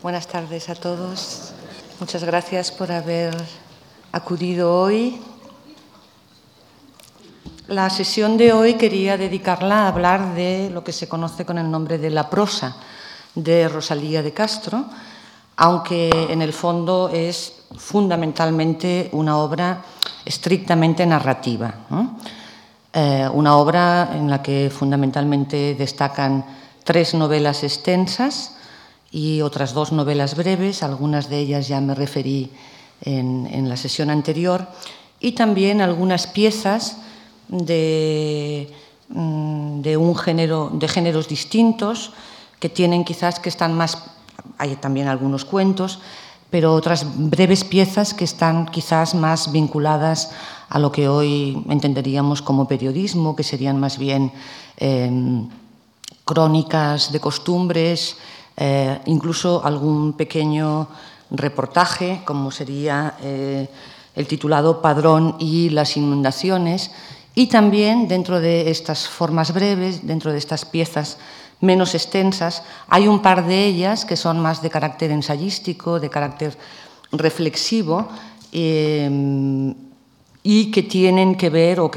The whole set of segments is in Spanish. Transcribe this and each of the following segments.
Buenas tardes a todos. Muchas gracias por haber acudido hoy. La sesión de hoy quería dedicarla a hablar de lo que se conoce con el nombre de la prosa de Rosalía de Castro, aunque en el fondo es fundamentalmente una obra estrictamente narrativa. Eh, una obra en la que fundamentalmente destacan tres novelas extensas y otras dos novelas breves, algunas de ellas ya me referí en, la sesión anterior, y también algunas piezas de, mm, de, un género, de géneros distintos que tienen quizás que están más, hay también algunos cuentos, pero otras breves piezas que están quizás más vinculadas a lo que hoy entenderíamos como periodismo, que serían más bien em, crónicas de costumbres, eh, incluso algún pequeño reportaje, como sería eh, el titulado Padrón y las inundaciones, y también dentro de estas formas breves, dentro de estas piezas menos extensas, hay un par de ellas que son más de carácter ensayístico, de carácter reflexivo, eh, y que tienen que ver o,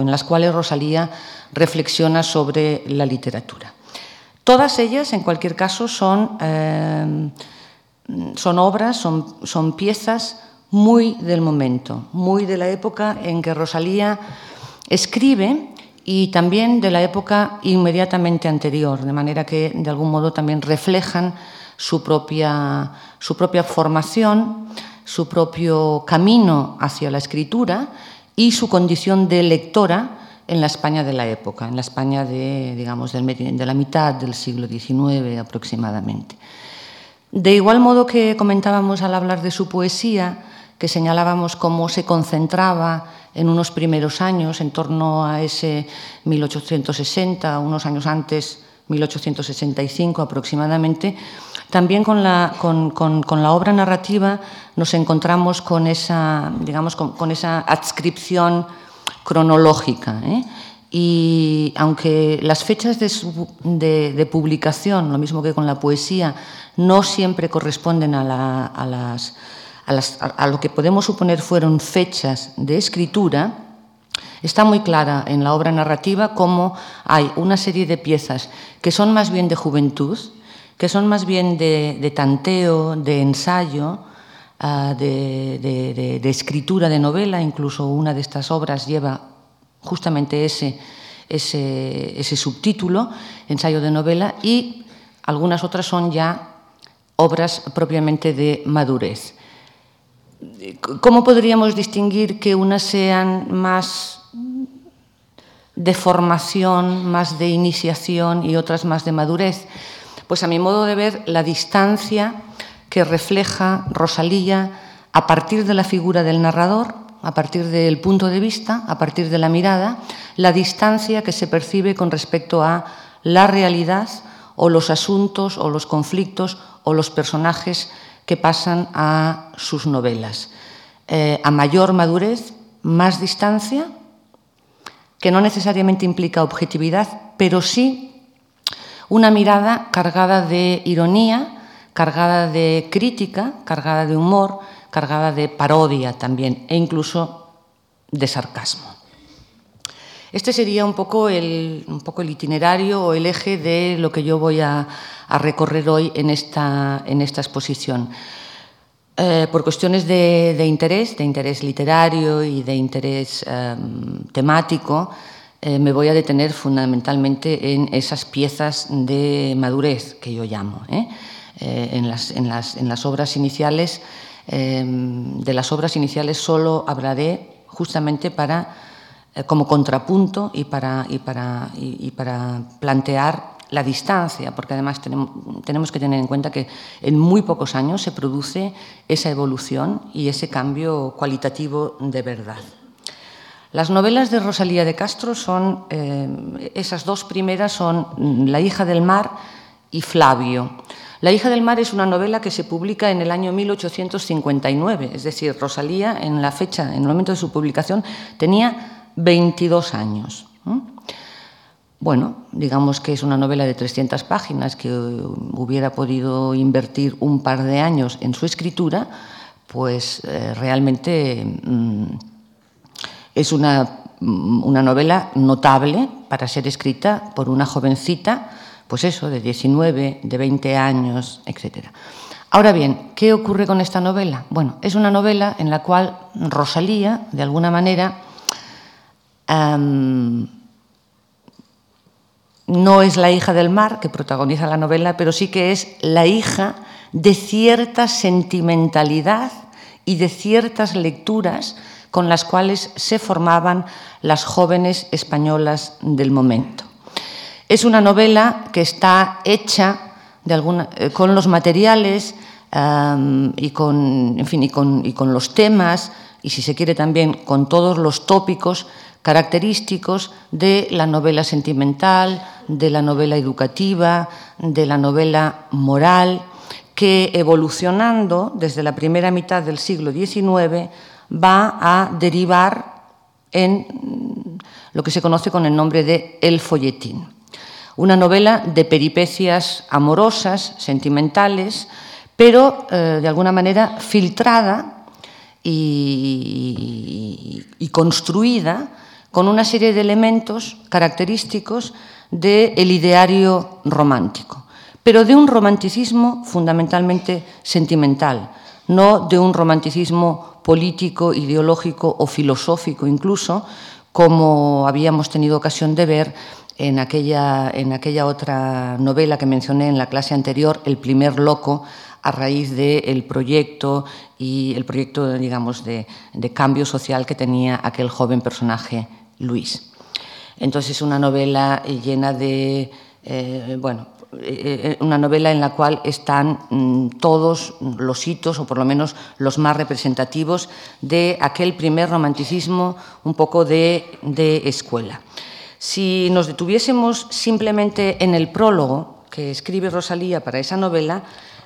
en las cuales Rosalía reflexiona sobre la literatura. Todas ellas, en cualquier caso, son, eh, son obras, son, son piezas muy del momento, muy de la época en que Rosalía escribe y también de la época inmediatamente anterior, de manera que de algún modo también reflejan su propia, su propia formación, su propio camino hacia la escritura y su condición de lectora en la España de la época, en la España de, digamos, de la mitad del siglo XIX aproximadamente. De igual modo que comentábamos al hablar de su poesía, que señalábamos cómo se concentraba en unos primeros años, en torno a ese 1860, unos años antes, 1865 aproximadamente, también con la, con, obra narrativa nos encontramos con esa, digamos, con esa adscripción cronológica. ¿eh? Y aunque las fechas de, publicación, lo mismo que con la poesía, no siempre corresponden a, las, a, lo que podemos suponer fueron fechas de escritura, está muy clara en la obra narrativa cómo hay una serie de piezas que son más bien de juventud, que son más bien de, tanteo, de ensayo, Ah, de, escritura de novela, incluso una de estas obras lleva justamente ese, ese, subtítulo, ensayo de novela, y algunas otras son ya obras propiamente de madurez. ¿Cómo podríamos distinguir que unas sean más de formación, más de iniciación y otras más de madurez? Pues a mi modo de ver, la distancia que refleja Rosalía a partir de la figura del narrador, a partir del punto de vista, a partir de la mirada, la distancia que se percibe con respecto a la realidad o los asuntos o los conflictos o los personajes que pasan a sus novelas. Eh, a mayor madurez, más distancia, que no necesariamente implica objetividad, pero sí una mirada cargada de ironía, cargada de crítica, cargada de humor, cargada de parodia también e incluso de sarcasmo. Este sería un poco el, itinerario o el eje de lo que yo voy a, recorrer hoy en esta, exposición. Eh, por cuestiones de, interés, de interés literario y de interés em, temático, eh, me voy a detener fundamentalmente en esas piezas de madurez que yo llamo. ¿Eh? Eh, en, las, obras iniciales, em, de las obras iniciales solo hablaré justamente para, eh, como contrapunto y para, plantear la distancia, porque además tenemos, que tener en cuenta que en muy pocos años se produce esa evolución y ese cambio cualitativo de verdad. Las novelas de Rosalía de Castro son, eh, esas dos primeras son La hija del mar y Flavio. La hija del mar es una novela que se publica en el año 1859, es decir, Rosalía en la fecha, en el momento de su publicación, tenía 22 años. bueno, digamos que es una novela de 300 páginas que hubiera podido invertir un par de años en su escritura, pues eh, realmente mm, es mm, una, novela notable para ser escrita por una jovencita, pues eso, de 19, de 20 años, etc. Ahora bien, ¿qué ocurre con esta novela? Bueno, es una novela en la cual Rosalía, de alguna manera, no es la hija del mar que protagoniza la novela, pero sí que es la hija de cierta sentimentalidad y de ciertas lecturas con las cuales se formaban las jóvenes españolas del momento. Es una novela que está hecha eh, con los materiales y, con, y con los temas y, si se quiere, también con todos los tópicos característicos de la novela sentimental, de la novela educativa, de la novela moral, que evolucionando desde la primera mitad del siglo XIX va a derivar en lo que se conoce con el nombre de El folletín. Una novela de peripecias amorosas, sentimentales, pero eh, de alguna manera filtrada y, y construida con una serie de elementos característicos del ideario romántico, pero de un romanticismo fundamentalmente sentimental, no de un romanticismo político, ideológico o filosófico incluso, como habíamos tenido ocasión de ver en aquella, en aquella otra novela que mencioné en la clase anterior, El primer loco, a raíz del proyecto y el proyecto, digamos, de, de cambio social que tenía aquel joven personaje Luis. Entonces es una novela llena de, eh, bueno, eh, eh, una novela en la cual están mm, todos los hitos, o por lo menos los más representativos, de aquel primer romanticismo un poco de, escuela. Si nos detuviésemos simplemente en el prólogo que escribe Rosalía para esa novela,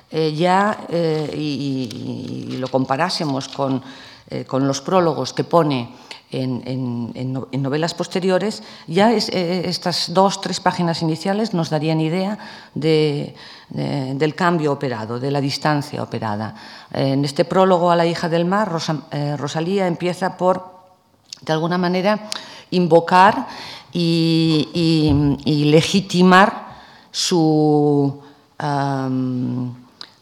ya y, lo comparásemos con, con los prólogos que pone en, novelas posteriores, ya eh, estas dos, tres páginas iniciales nos darían idea del cambio operado, de la distancia operada. En este prólogo a la hija del mar, eh, Rosalía empieza por, de alguna manera, invocar y, legitimar su,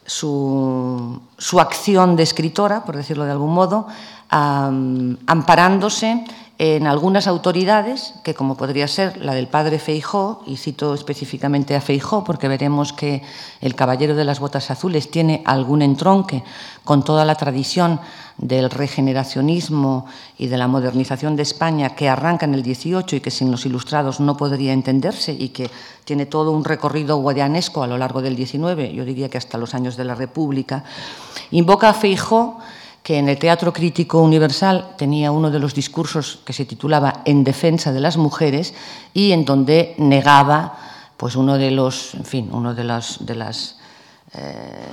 su, su acción de escritora, por decirlo de algún modo, amparándose en algunas autoridades, que como podría ser la del padre Feijó, y cito específicamente a Feijó porque veremos que el Caballero de las Botas Azules tiene algún entronque con toda la tradición del regeneracionismo y de la modernización de España que arranca en el 18 y que sin los ilustrados no podría entenderse y que tiene todo un recorrido guadianesco a lo largo del 19, yo diría que hasta los años de la República, invoca a Feijó que en el Teatro Crítico Universal tenía uno de los discursos que se titulaba En defensa de las mujeres y en donde negaba pues uno de los, en fin, uno de las de las eh,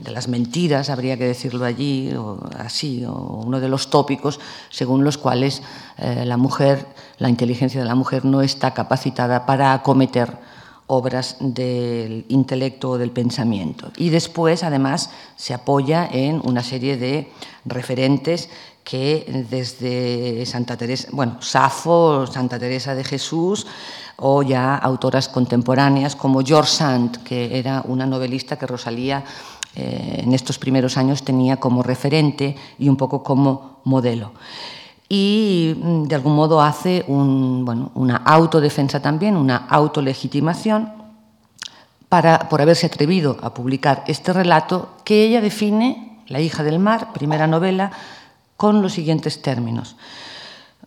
de las mentiras, habría que decirlo allí, o así, o uno de los tópicos según los cuales eh, la mujer, la inteligencia de la mujer no está capacitada para acometer obras del intelecto o del pensamiento. Y después, además, se apoya en una serie de referentes que desde Santa Teresa, bueno, Safo, Santa Teresa de Jesús, o ya autoras contemporáneas como George Sand, que era una novelista que Rosalía eh, en estos primeros años tenía como referente y un poco como modelo y mm, de algún modo hace una autodefensa también, una autolegitimación para, por haberse atrevido a publicar este relato que ella define, La hija del mar, primera novela, con los siguientes términos.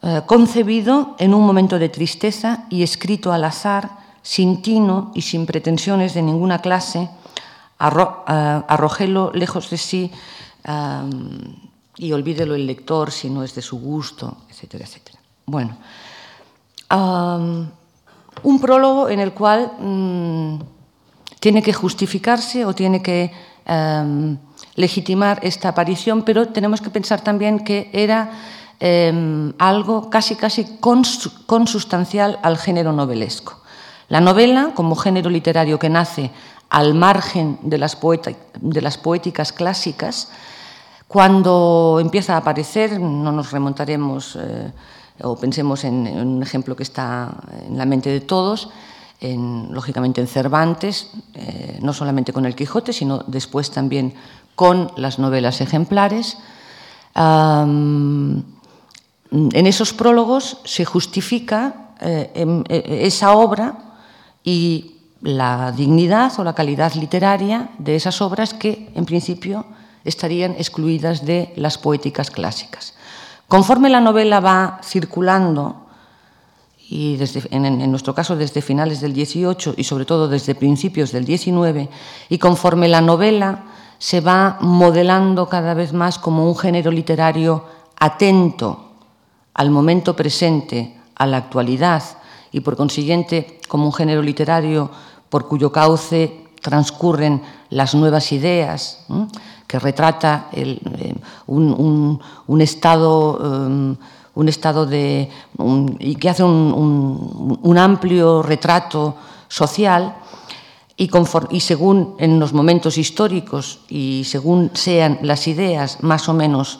Eh, concebido en un momento de tristeza y escrito al azar, sin tino y sin pretensiones de ninguna clase, eh, arrojélo lejos de sí y olvídelo el lector si no es de su gusto, etcétera, etcétera. Bueno, un prólogo en el cual mm, tiene que justificarse o tiene que legitimar esta aparición, pero tenemos que pensar también que era em, algo casi, casi consustancial al género novelesco. La novela, como género literario que nace al margen de las, de las poéticas clásicas, cuando empieza a aparecer, no nos remontaremos eh, o pensemos en, un ejemplo que está en la mente de todos, lógicamente en Cervantes, eh, no solamente con el Quijote, sino después también con las novelas ejemplares. en esos prólogos se justifica eh, em, esa obra y la dignidad o la calidad literaria de esas obras que, en principio, estarían excluidas de las poéticas clásicas. Conforme la novela va circulando, y en, nuestro caso desde finales del 18 y sobre todo desde principios del 19, y conforme la novela se va modelando cada vez más como un género literario atento al momento presente, a la actualidad, y por consiguiente como un género literario por cuyo cauce transcurren las nuevas ideas, que retrata eh, un, estado, em, un estado de, y que hace un, amplio retrato social y, según en los momentos históricos y según sean las ideas más o menos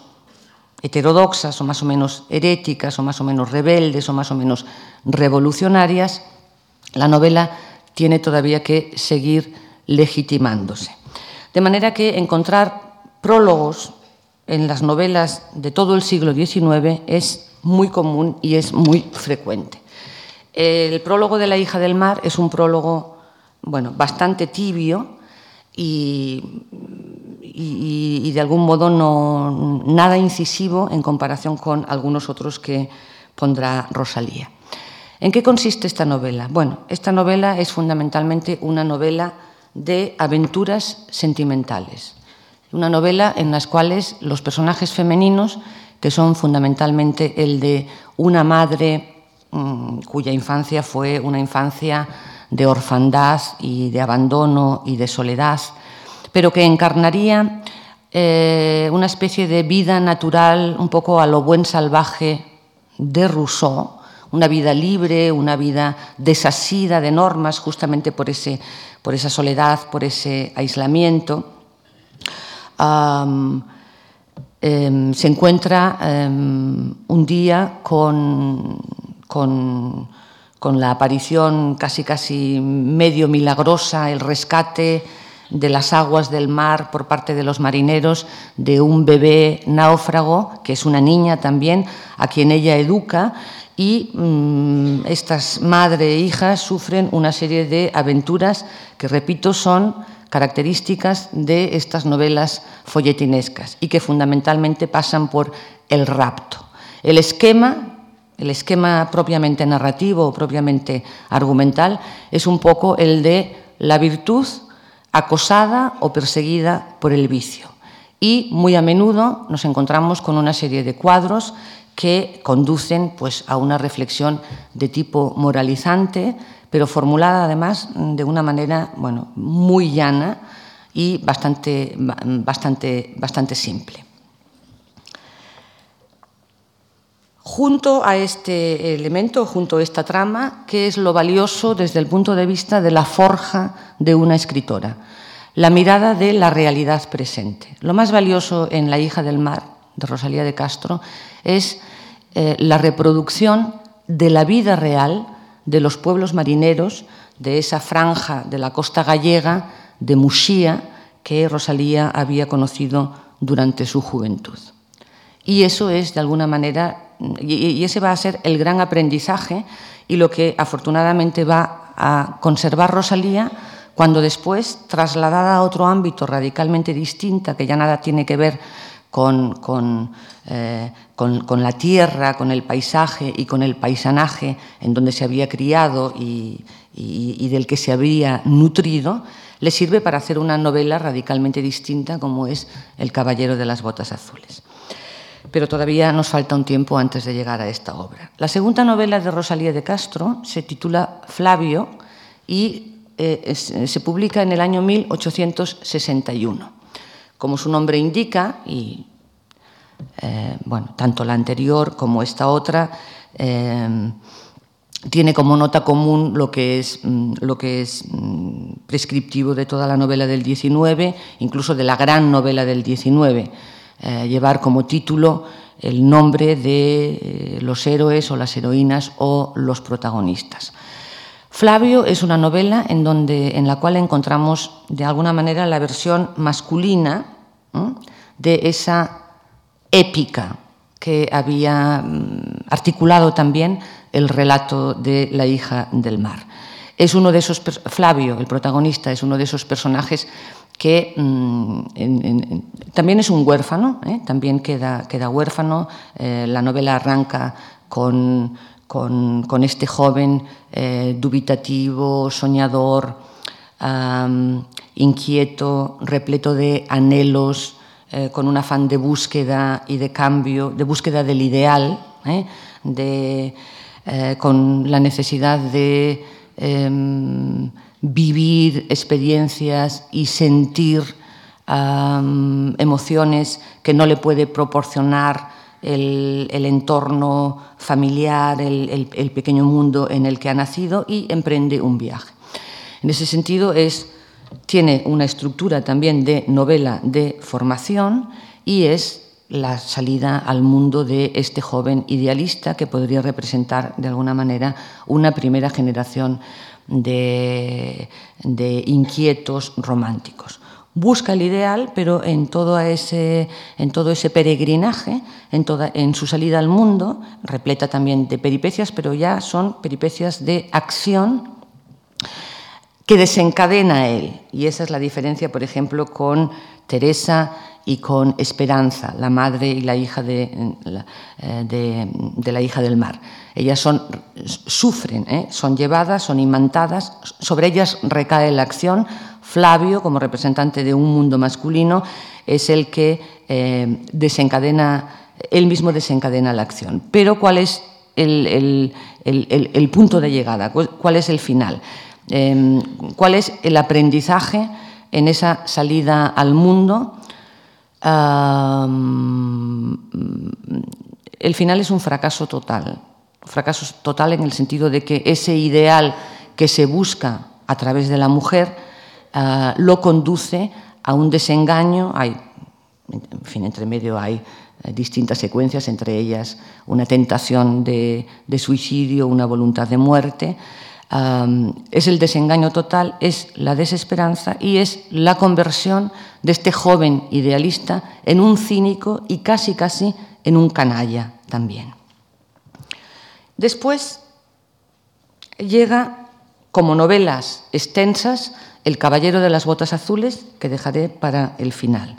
heterodoxas o más o menos heréticas o más o menos rebeldes o más o menos revolucionarias, la novela tiene todavía que seguir legitimándose. De manera que encontrar prólogos en las novelas de todo el siglo XIX es muy común y es muy frecuente. El prólogo de La hija del mar es un prólogo bueno, bastante tibio y, y, de algún modo no, nada incisivo en comparación con algunos otros que pondrá Rosalía. ¿En qué consiste esta novela? Bueno, esta novela es fundamentalmente una novela de aventuras sentimentales. Una novela en las cuales los personajes femeninos, que son fundamentalmente el de una madre mm, cuya infancia fue una infancia de orfandad y de abandono y de soledad, pero que encarnaría eh, una especie de vida natural un poco a lo buen salvaje de Rousseau, una vida libre, una vida desasida de normas, justamente por, ese, por esa soledad, por ese aislamiento. Em, se encuentra em, un día con, con, con, la aparición casi casi medio milagrosa, el rescate de las aguas del mar por parte de los marineros de un bebé náufrago, que es una niña también, a quien ella educa y mm, estas madre e hijas sufren una serie de aventuras que, repito, son características de estas novelas folletinescas y que fundamentalmente pasan por el rapto. El esquema, el esquema propiamente narrativo o propiamente argumental es un poco el de la virtud acosada o perseguida por el vicio. Y muy a menudo nos encontramos con una serie de cuadros que conducen pues, a una reflexión de tipo moralizante, pero formulada además de una manera bueno, muy llana y bastante, bastante, bastante simple. Junto a este elemento, junto a esta trama, ¿qué es lo valioso desde el punto de vista de la forja de una escritora? La mirada de la realidad presente. Lo más valioso en La hija del mar, de Rosalía de Castro, es eh, la reproducción de la vida real de los pueblos marineros de esa franja de la costa gallega de Musía que Rosalía había conocido durante su juventud. Y eso es, de alguna manera, y ese va a ser el gran aprendizaje y lo que afortunadamente va a conservar Rosalía cuando después, trasladada a otro ámbito radicalmente distinta, que ya nada tiene que ver eh, con, la tierra, con el paisaje y con el paisanaje en donde se había criado y, del que se había nutrido, le sirve para hacer una novela radicalmente distinta como es El Caballero de las Botas Azules. Pero todavía nos falta un tiempo antes de llegar a esta obra. La segunda novela de Rosalía de Castro se titula Flavio y eh, se publica en el año 1861. Como su nombre indica, y eh, bueno, tanto la anterior como esta otra, eh, tiene como nota común lo que es, mm, lo que es mm, prescriptivo de toda la novela del 19, incluso de la gran novela del 19, eh, llevar como título el nombre de los héroes o las heroínas o los protagonistas. Flavio es una novela en, la cual encontramos de alguna manera la versión masculina de esa épica que había mm, articulado también el relato de la hija del mar. Es uno de esos, Flavio, el protagonista, es uno de esos personajes que mm, también es un huérfano, ¿eh? también queda, queda huérfano. Eh, la novela arranca con, con, este joven eh, dubitativo, soñador, inquieto, repleto de anhelos, eh, con un afán de búsqueda y de cambio, de búsqueda del ideal, ¿eh? de, con la necesidad de em, vivir experiencias y sentir emociones que no le puede proporcionar el, entorno familiar, el pequeño mundo en el que ha nacido y emprende un viaje. En ese sentido es tiene una estructura también de novela de formación y es la salida al mundo de este joven idealista que podría representar de alguna manera una primera generación de, inquietos románticos. Busca el ideal, pero en todo ese, en todo ese peregrinaje, en, toda, en su salida al mundo, repleta también de peripecias, pero ya son peripecias de acción que desencadena él. Y esa es la diferencia, por ejemplo, con Teresa y con Esperanza, la madre y la hija de, eh, de, la hija del mar. Ellas son, sufren, ¿eh? son llevadas, son imantadas, sobre ellas recae la acción. Flavio, como representante de un mundo masculino, es el que eh, desencadena, él mismo desencadena la acción. Pero ¿cuál es el, punto de llegada? ¿Cuál es el final? Em, cuál es el aprendizaje en esa salida al mundo. el final es un fracaso total, fracaso total en el sentido de que ese ideal que se busca a través de la mujer ah, lo conduce a un desengaño. Hay, en fin, entre medio hay eh, distintas secuencias, entre ellas una tentación de suicidio, una voluntad de muerte es el desengaño total, es la desesperanza y es la conversión de este joven idealista en un cínico y casi casi en un canalla también. Después llega como novelas extensas El Caballero de las Botas Azules, que dejaré para el final.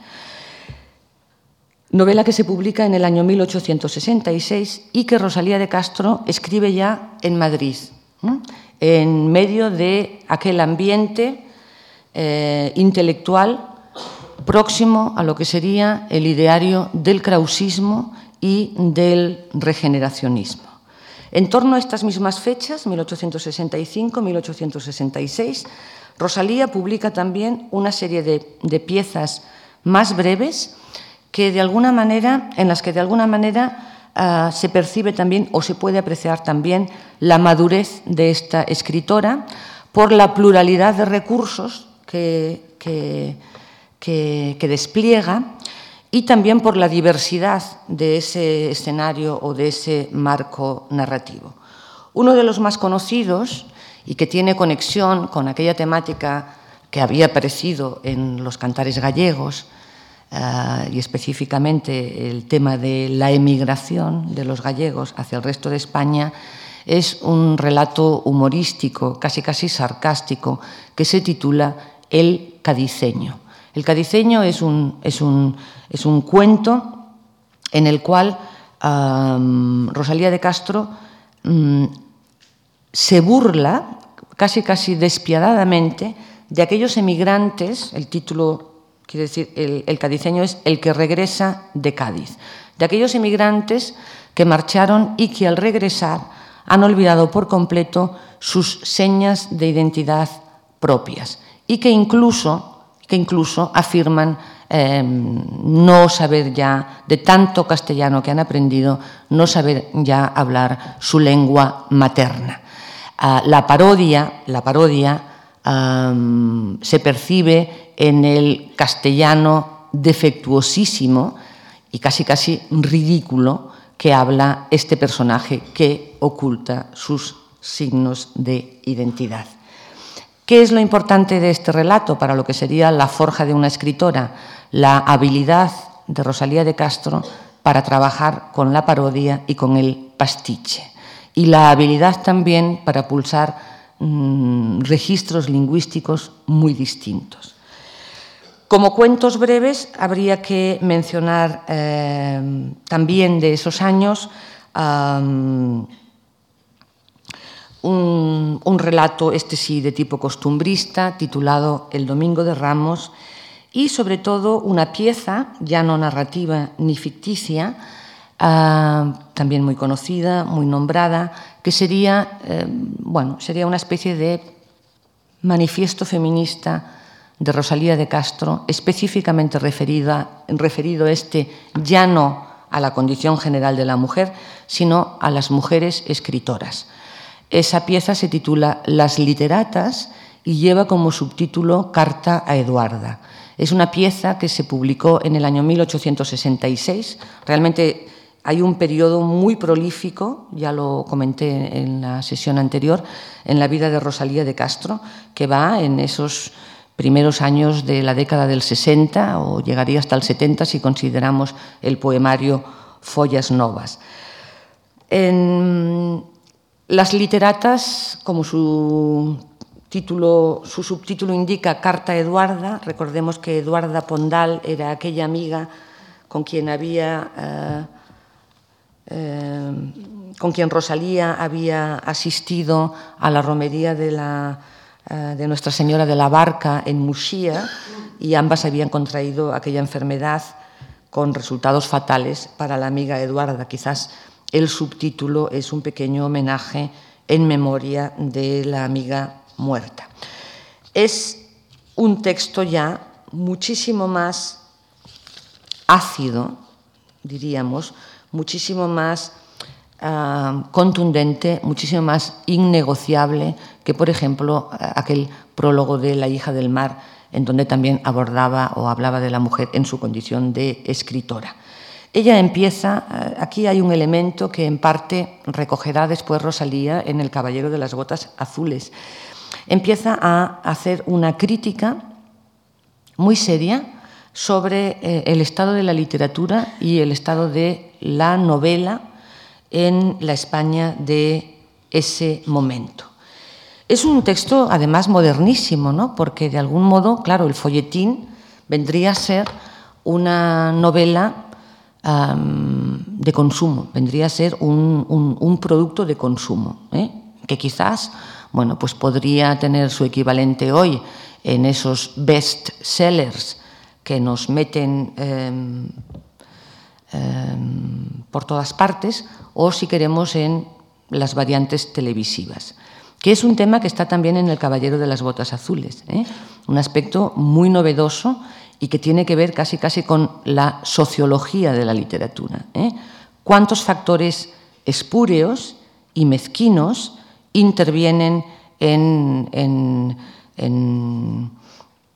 Novela que se publica en el año 1866 y que Rosalía de Castro escribe ya en Madrid en medio de aquel ambiente eh, intelectual próximo a lo que sería el ideario del krausismo y del regeneracionismo. En torno a estas mismas fechas, 1865-1866, Rosalía publica también una serie de, piezas más breves que de alguna manera, en las que de alguna manera Ah, se percibe también o se puede apreciar también la madurez de esta escritora por la pluralidad de recursos que, que, despliega y también por la diversidad de ese escenario o de ese marco narrativo. Uno de los más conocidos y que tiene conexión con aquella temática que había aparecido en los cantares gallegos, eh, y específicamente el tema de la emigración de los gallegos hacia el resto de España, es un relato humorístico, casi casi sarcástico, que se titula El cadiceño. El cadiceño es un, es un, es un cuento en el cual Rosalía de Castro mm, se burla casi casi despiadadamente de aquellos emigrantes, el título Quiere decir, el, cadiceño es el que regresa de Cádiz, de aquellos emigrantes que marcharon y que al regresar han olvidado por completo sus señas de identidad propias y que incluso, que incluso afirman em, no saber ya, de tanto castellano que han aprendido, no saber ya hablar su lengua materna. Ah, la parodia, la parodia se percibe en el castellano defectuosísimo y casi casi ridículo que habla este personaje que oculta sus signos de identidad. ¿Qué es lo importante de este relato para lo que sería la forja de una escritora? La habilidad de Rosalía de Castro para trabajar con la parodia y con el pastiche. Y la habilidad también para pulsar mm, registros lingüísticos muy distintos. Como cuentos breves, habría que mencionar eh, también de esos años un, relato, este sí, de tipo costumbrista, titulado El Domingo de Ramos, y sobre todo una pieza, ya no narrativa ni ficticia, ah, también muy conocida, muy nombrada, que sería, eh, bueno, sería una especie de manifiesto feminista de Rosalía de Castro, específicamente referida, referido este ya no a la condición general de la mujer, sino a las mujeres escritoras. Esa pieza se titula Las literatas y lleva como subtítulo Carta a Eduarda. Es una pieza que se publicó en el año 1866. Realmente hay un periodo muy prolífico, ya lo comenté en la sesión anterior, en la vida de Rosalía de Castro, que va en esos primeros años de la década del 60 o llegaría hasta el 70 si consideramos el poemario Follas Novas. En, las literatas, como su título, su subtítulo indica, Carta Eduarda, recordemos que Eduarda Pondal era aquella amiga con quien había eh, eh, con quien Rosalía había asistido a la romería de, la, eh, de Nuestra Señora de la Barca en Muxía y ambas habían contraído aquella enfermedad con resultados fatales para la amiga Eduarda. Quizás el subtítulo es un pequeño homenaje en memoria de la amiga muerta. Es un texto ya muchísimo más ácido, diríamos, muchísimo más ah, contundente, muchísimo más innegociable que, por ejemplo, aquel prólogo de La hija del mar, en donde también abordaba o hablaba de la mujer en su condición de escritora. Ella empieza, eh, aquí hay un elemento que en parte recogerá después Rosalía en El Caballero de las Botas Azules. Empieza a hacer una crítica muy seria sobre eh, el estado de la literatura y el estado de la novela en la España de ese momento. Es un texto además modernísimo, ¿no? porque de algún modo, claro, el folletín vendría a ser una novela de consumo, vendría a ser un, producto de consumo, ¿eh? que quizás bueno, pues podría tener su equivalente hoy en esos best sellers que nos meten em, por todas partes, o si queremos en las variantes televisivas, que es un tema que está también en El Caballero de las Botas Azules, ¿eh? un aspecto muy novedoso y que tiene que ver casi casi con la sociología de la literatura. ¿eh? ¿Cuántos factores espúreos y mezquinos intervienen en,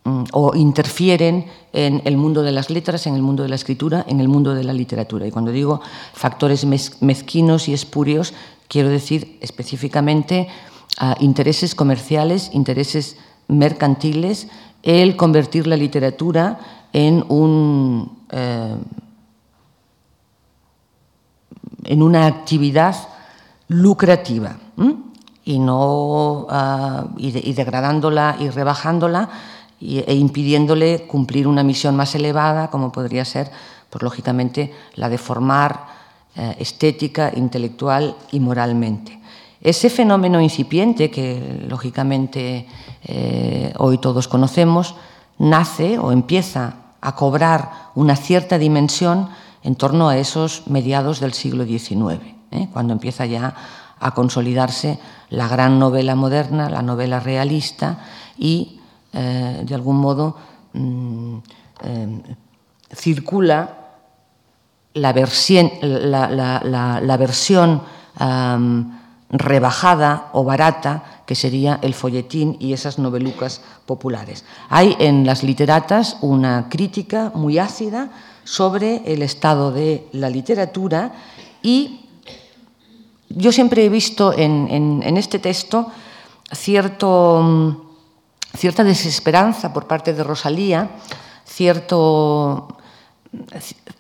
o interfieren en el mundo de las letras, en el mundo de la escritura, en el mundo de la literatura? Y cuando digo factores mezquinos y espúreos, quiero decir específicamente intereses comerciales, intereses mercantiles, el convertir la literatura en, un, eh, en una actividad lucrativa y, no, ah, y, degradándola y rebajándola e impidiéndole cumplir una misión más elevada, como podría ser, pues lógicamente, la de formar eh, estética, intelectual y moralmente. Ese fenómeno incipiente, que lógicamente eh, hoy todos conocemos, nace o empieza a cobrar una cierta dimensión en torno a esos mediados del siglo XIX, ¿eh? cuando empieza ya a consolidarse la gran novela moderna, la novela realista y, eh, de algún modo, mm, eh, circula la, versión, la, versión rebajada o barata que sería el folletín y esas novelucas populares. Hay en las literatas una crítica muy ácida sobre el estado de la literatura y yo siempre he visto en, este texto cierto, cierta desesperanza por parte de Rosalía, cierto,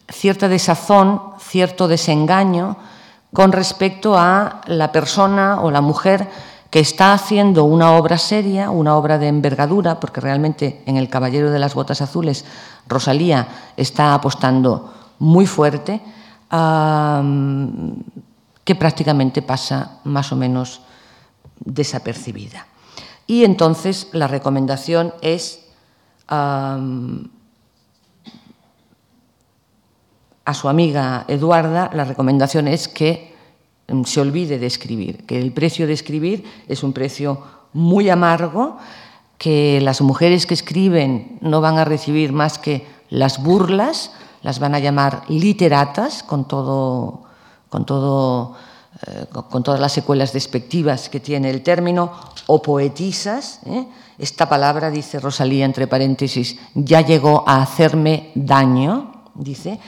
cierta desazón, cierto desengaño con respecto a la persona o la mujer que está haciendo una obra seria, una obra de envergadura, porque realmente en El Caballero de las Botas Azules Rosalía está apostando muy fuerte, que prácticamente pasa más o menos desapercibida. Y entonces la recomendación es a su amiga Eduarda, la recomendación es que mm, se olvide de escribir, que el precio de escribir es un precio muy amargo, que las mujeres que escriben no van a recibir más que las burlas, las van a llamar literatas con todo con, todo, eh, con todas las secuelas despectivas que tiene el término, o poetisas. ¿eh? Esta palabra, dice Rosalía entre paréntesis, ya llegó a hacerme daño, dice.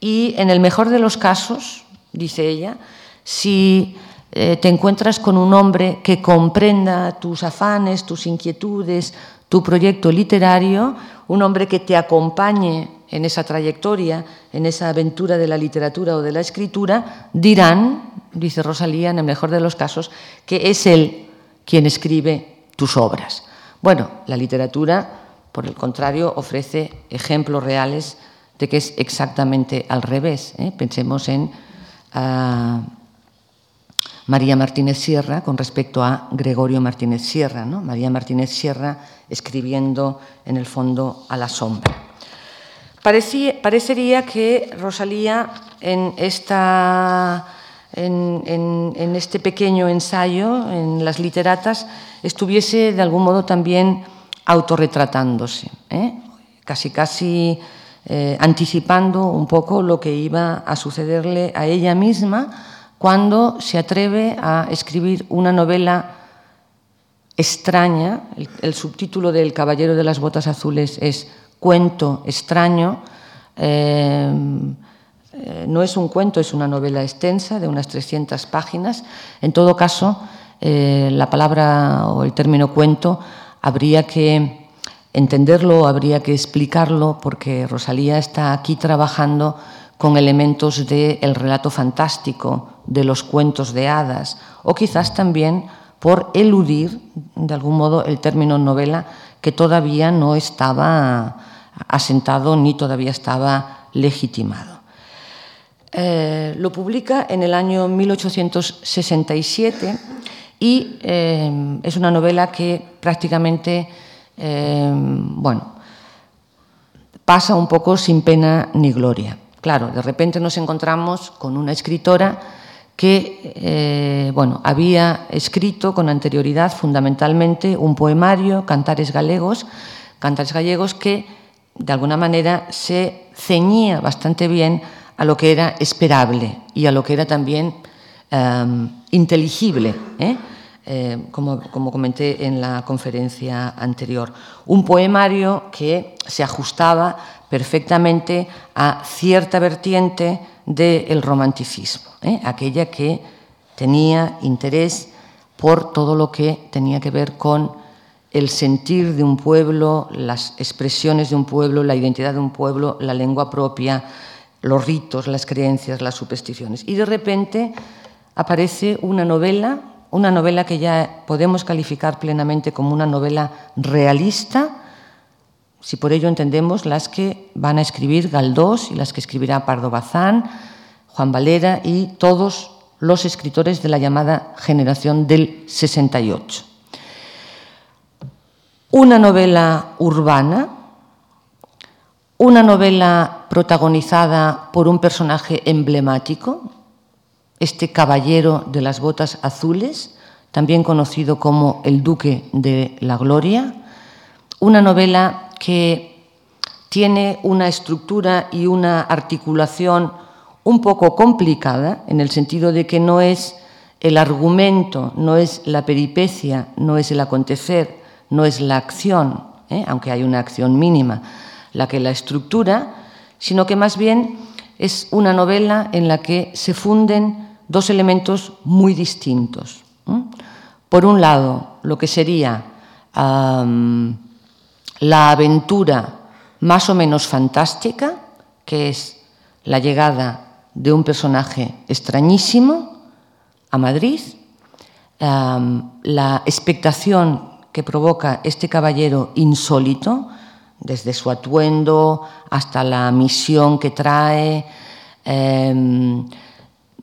Y en el mejor de los casos, dice ella, si eh, te encuentras con un hombre que comprenda tus afanes, tus inquietudes, tu proyecto literario, un hombre que te acompañe en esa trayectoria, en esa aventura de la literatura o de la escritura, dirán, dice Rosalía, en el mejor de los casos, que es él quien escribe tus obras. Bueno, la literatura, por el contrario, ofrece ejemplos reales de que es exactamente al revés. ¿eh? Pensemos en ah, María Martínez Sierra con respecto a Gregorio Martínez Sierra. María Martínez Sierra escribiendo en el fondo a la sombra parecería que Rosalía en, esta, este pequeño ensayo, en las literatas, estuviese de algún modo también autorretratándose, ¿eh? casi casi eh, anticipando un poco lo que iba a sucederle a ella misma cuando se atreve a escribir una novela extraña. el subtítulo del Caballero de las Botas Azules es cuento extraño. Eh, no es un cuento, es una novela extensa de unas 300 páginas. En todo caso, eh, la palabra o el término cuento habría que entenderlo, habría que explicarlo, porque Rosalía está aquí trabajando con elementos del relato fantástico, de los cuentos de hadas, o quizás también por eludir, de algún modo, el término novela que todavía no estaba asentado ni todavía estaba legitimado. Eh, lo publica en el año 1867 y eh, es una novela que prácticamente, eh, bueno, pasa un poco sin pena ni gloria. Claro, de repente nos encontramos con una escritora que bueno, había escrito con anterioridad fundamentalmente un poemario, Cantares Galegos, Cantares Gallegos que de alguna manera se ceñía bastante bien a lo que era esperable y a lo que era también em, inteligible, ¿eh? Eh, como, como, comenté en la conferencia anterior. Un poemario que se ajustaba perfectamente a cierta vertiente del romanticismo, ¿eh? aquella que tenía interés por todo lo que tenía que ver con el sentir de un pueblo, las expresiones de un pueblo, la identidad de un pueblo, la lengua propia, los ritos, las creencias, las supersticiones. Y de repente aparece una novela, una novela que ya podemos calificar plenamente como una novela realista, si por ello entendemos las que van a escribir Galdós y las que escribirá Pardo Bazán, Juan Valera y todos los escritores de la llamada generación del 68 una novela urbana, una novela protagonizada por un personaje emblemático, este caballero de las botas azules, también conocido como el Duque de la Gloria, una novela que tiene una estructura y una articulación un poco complicada, en el sentido de que no es el argumento, no es la peripecia, no es el acontecer, no es la acción, ¿eh? aunque hay una acción mínima, la que la estructura, sino que más bien es una novela en la que se funden dos elementos muy distintos. Por un lado, lo que sería la aventura más o menos fantástica, que es la llegada de un personaje extrañísimo a Madrid, la expectación que provoca este caballero insólito, desde su atuendo hasta la misión que trae, em,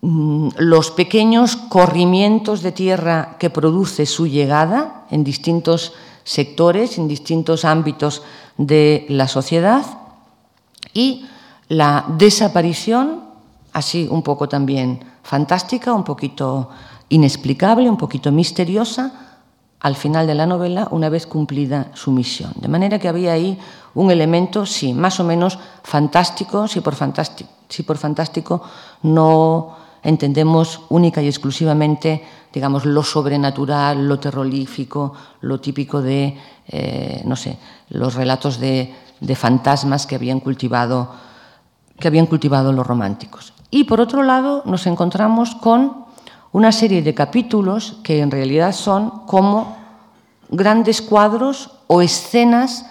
los pequeños corrimientos de tierra que produce su llegada en distintos sectores, en distintos ámbitos de la sociedad y la desaparición, así un poco también fantástica, un poquito inexplicable, un poquito misteriosa, al final de la novela una vez cumplida su misión. De manera que había ahí un elemento, sí, más o menos fantástico, si por fantástico, no entendemos única y exclusivamente, digamos, lo sobrenatural, lo terrorífico, lo típico de, eh, no sé, los relatos de, fantasmas que habían cultivado los románticos. Y por otro lado, nos encontramos con una serie de capítulos que en realidad son como grandes cuadros o escenas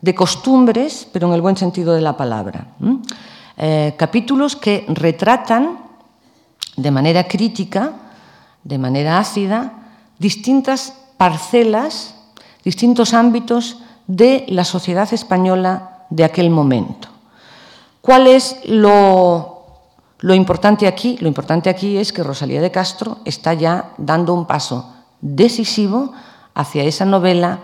de costumbres, pero en el buen sentido de la palabra. Eh, capítulos que retratan de manera crítica, de manera ácida, distintas parcelas, distintos ámbitos de la sociedad española de aquel momento. ¿Cuál es lo lo importante aquí, lo importante aquí es que Rosalía de Castro está ya dando un paso decisivo hacia esa novela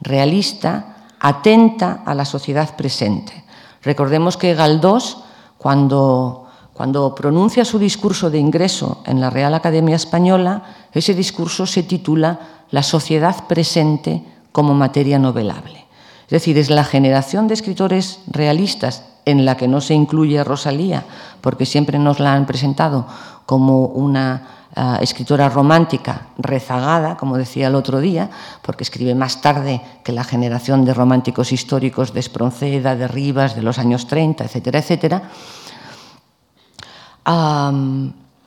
realista, atenta a la sociedad presente. Recordemos que Galdós, cuando, cuando pronuncia su discurso de ingreso en la Real Academia Española, ese discurso se titula La sociedad presente como materia novelable. Es decir, es la generación de escritores realistas en la que no se incluye Rosalía, porque siempre nos la han presentado como una ah, escritora romántica rezagada, como decía el otro día, porque escribe más tarde que la generación de románticos históricos de Espronceda, de Rivas, de los años 30, etcétera, etcétera.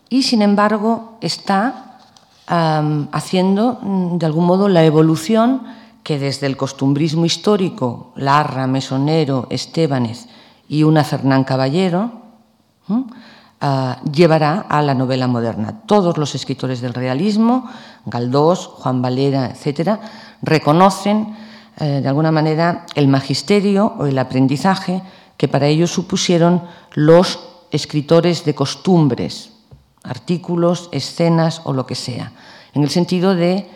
y sin embargo está haciendo mm, de algún modo la evolución que desde el costumbrismo histórico, Larra, Mesonero, Estébanez, y una Fernán Caballero, ah, llevará a la novela moderna. Todos los escritores del realismo, Galdós, Juan Valera, etcétera, reconocen eh, de alguna manera el magisterio o el aprendizaje que para ellos supusieron los escritores de costumbres, artículos, escenas o lo que sea, en el sentido de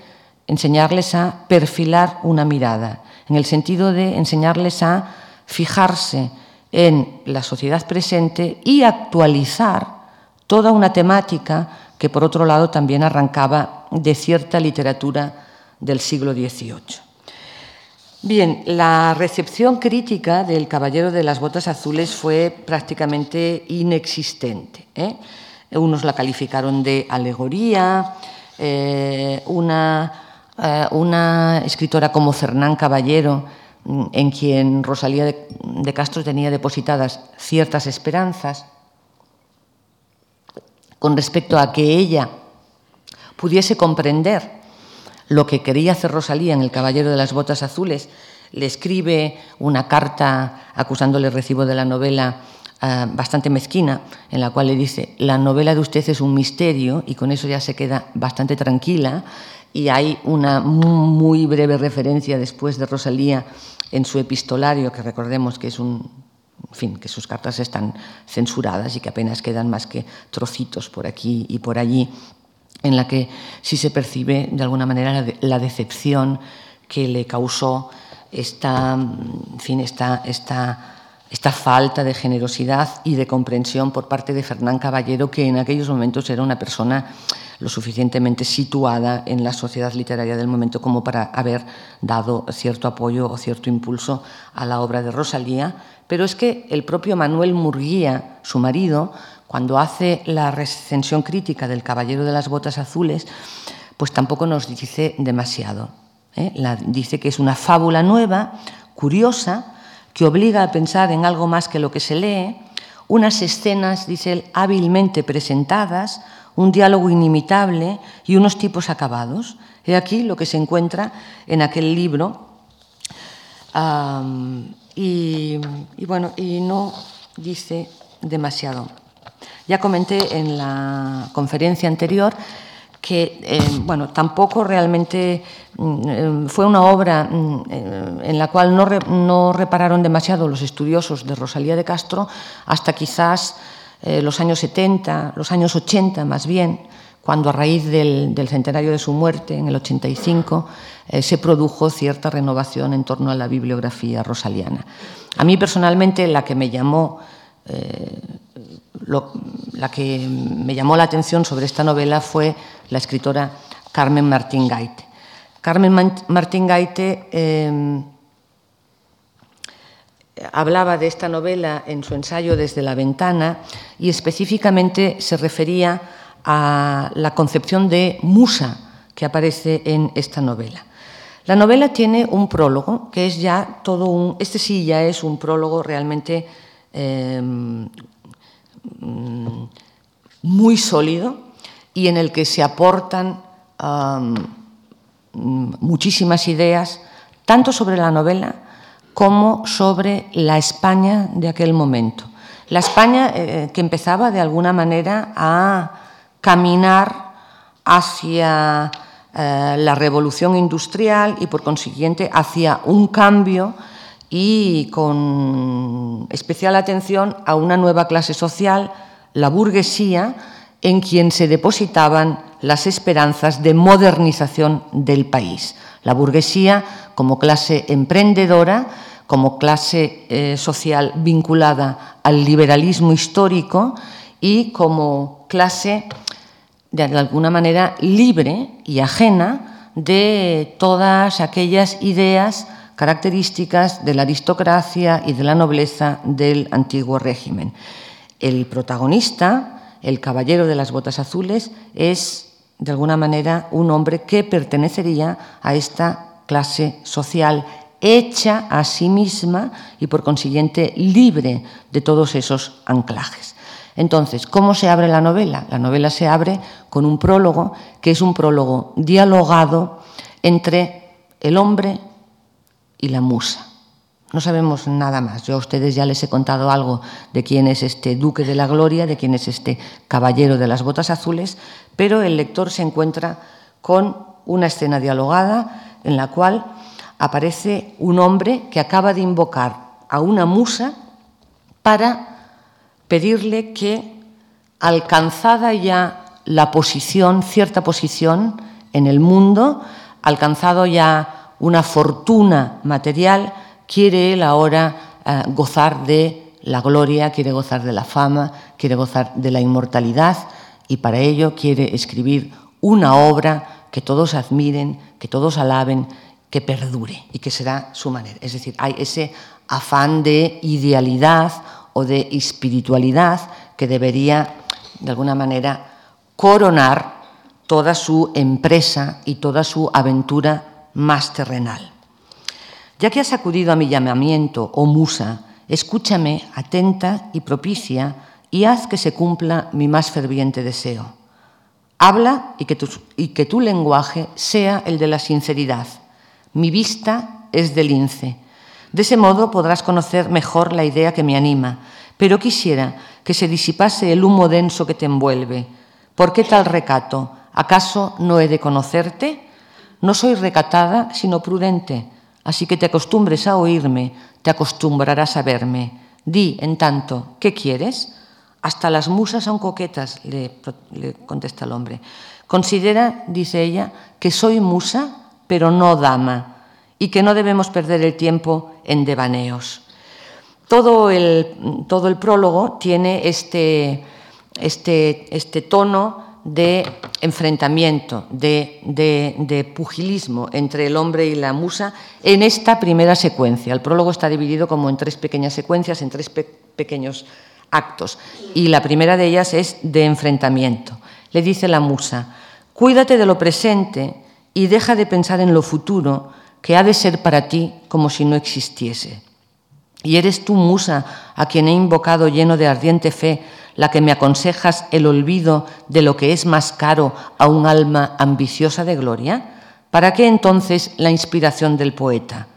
enseñarles a perfilar una mirada, en el sentido de enseñarles a fijarse en la sociedad presente y actualizar toda una temática que, por otro lado, también arrancaba de cierta literatura del siglo XVIII. Bien, la recepción crítica del Caballero de las Botas Azules fue prácticamente inexistente. ¿eh? Unos la calificaron de alegoría, eh, eh, una escritora como Fernán Caballero en quien Rosalía de, Castro tenía depositadas ciertas esperanzas con respecto a que ella pudiese comprender lo que quería hacer Rosalía en El Caballero de las Botas Azules, le escribe una carta acusándole recibo de la novela eh, bastante mezquina, en la cual le dice, la novela de usted es un misterio, y con eso ya se queda bastante tranquila, y hay una muy breve referencia después de Rosalía en su epistolario, que recordemos que es un, fin, que sus cartas están censuradas y que apenas quedan más que trocitos por aquí y por allí, en la que sí se percibe de alguna manera la, decepción que le causó esta, en fin, esta, esta, esta falta de generosidad y de comprensión por parte de Fernán Caballero, que en aquellos momentos era una persona lo suficientemente situada en la sociedad literaria del momento como para haber dado cierto apoyo o cierto impulso a la obra de Rosalía, pero es que el propio Manuel Murguía, su marido, cuando hace la recensión crítica del Caballero de las Botas Azules, pues tampoco nos dice demasiado. ¿eh? dice que es una fábula nueva, curiosa, que obliga a pensar en algo más que lo que se lee, unas escenas, dice él, hábilmente presentadas, un diálogo inimitable y unos tipos acabados. He aquí lo que se encuentra en aquel libro. y, bueno, y no dice demasiado. Ya comenté en la conferencia anterior que eh, bueno, tampoco realmente mm, eh, fue una obra mm, eh, en la cual no, repararon demasiado los estudiosos de Rosalía de Castro hasta quizás los años 70, los años 80 más bien, cuando a raíz del, del centenario de su muerte, en el 85, se produjo cierta renovación en torno a la bibliografía rosaliana. A mí personalmente la que me llamó la que me llamó la atención sobre esta novela fue la escritora Carmen Martín Gaite. Carmen Martín Gaite em, hablaba de esta novela en su ensayo Desde la ventana y específicamente se refería a la concepción de musa que aparece en esta novela. La novela tiene un prólogo que es ya todo un, este sí ya es un prólogo realmente em, muy sólido y en el que se aportan muchísimas ideas, tanto sobre la novela como sobre la España de aquel momento. La España eh, que empezaba de alguna manera a caminar hacia eh, la revolución industrial y por consiguiente hacia un cambio y con especial atención a una nueva clase social, la burguesía, en quien se depositaban las esperanzas de modernización del país. La burguesía como clase emprendedora, como clase eh, social vinculada al liberalismo histórico y como clase, de alguna manera, libre y ajena de todas aquellas ideas características de la aristocracia y de la nobleza del antiguo régimen. El protagonista, el caballero de las botas azules, es de alguna manera un hombre que pertenecería a esta clase social hecha a sí misma y por consiguiente libre de todos esos anclajes. Entonces, ¿cómo se abre la novela? La novela se abre con un prólogo, que es un prólogo dialogado entre el hombre y la musa. No sabemos nada más. Yo a ustedes ya les he contado algo de quién es este duque de la gloria, de quién es este caballero de las botas azules, pero el lector se encuentra con una escena dialogada en la cual aparece un hombre que acaba de invocar a una musa para pedirle que, alcanzada ya la posición, cierta posición en el mundo, alcanzado ya una fortuna material, quiere él ahora eh, gozar de la gloria, quiere gozar de la fama, quiere gozar de la inmortalidad y para ello quiere escribir una obra que todos admiren, que todos alaben, que perdure y que será su manera. Es decir, hay ese afán de idealidad o de espiritualidad que debería, de alguna manera, coronar toda su empresa y toda su aventura más terrenal. Ya que has acudido a mi llamamiento, oh musa, escúchame atenta y propicia y haz que se cumpla mi más ferviente deseo. Habla y que, tu, y que tu lenguaje sea el de la sinceridad. Mi vista es de lince. De ese modo podrás conocer mejor la idea que me anima, pero quisiera que se disipase el humo denso que te envuelve. ¿Por qué tal recato? ¿Acaso no he de conocerte? No soy recatada, sino prudente, así que te acostumbres a oírme, te acostumbrarás a verme. Di, en tanto, ¿qué quieres? Hasta las musas son coquetas, le, contesta el hombre. Considera, dice ella, que soy musa, pero no dama, y que no debemos perder el tiempo en devaneos. Todo el, todo el prólogo tiene este, este, este tono de enfrentamiento, de, pugilismo entre el hombre y la musa en esta primera secuencia. El prólogo está dividido como en tres pequeñas secuencias, en tres pequeños actos. Y la primera de ellas es de enfrentamiento. Le dice la musa, cuídate de lo presente y deja de pensar en lo futuro, que ha de ser para ti como si no existiese. Y eres tú, musa, a quien he invocado lleno de ardiente fe, la que me aconsejas el olvido de lo que es más caro a un alma ambiciosa de gloria? ¿Para qué entonces la inspiración del poeta?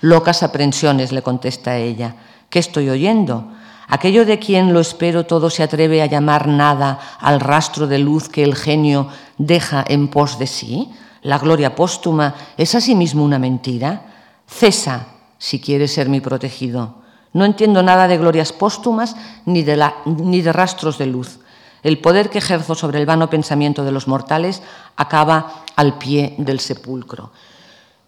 Locas aprensiones, le contesta ella. ¿Qué estoy oyendo? Aquello de quien lo espero todo se atreve a llamar nada al rastro de luz que el genio deja en pos de sí. La gloria póstuma es asimismo una mentira. Cesa, si quieres ser mi protegido. No entiendo nada de glorias póstumas ni de, ni de rastros de luz. El poder que ejerzo sobre el vano pensamiento de los mortales acaba al pie del sepulcro.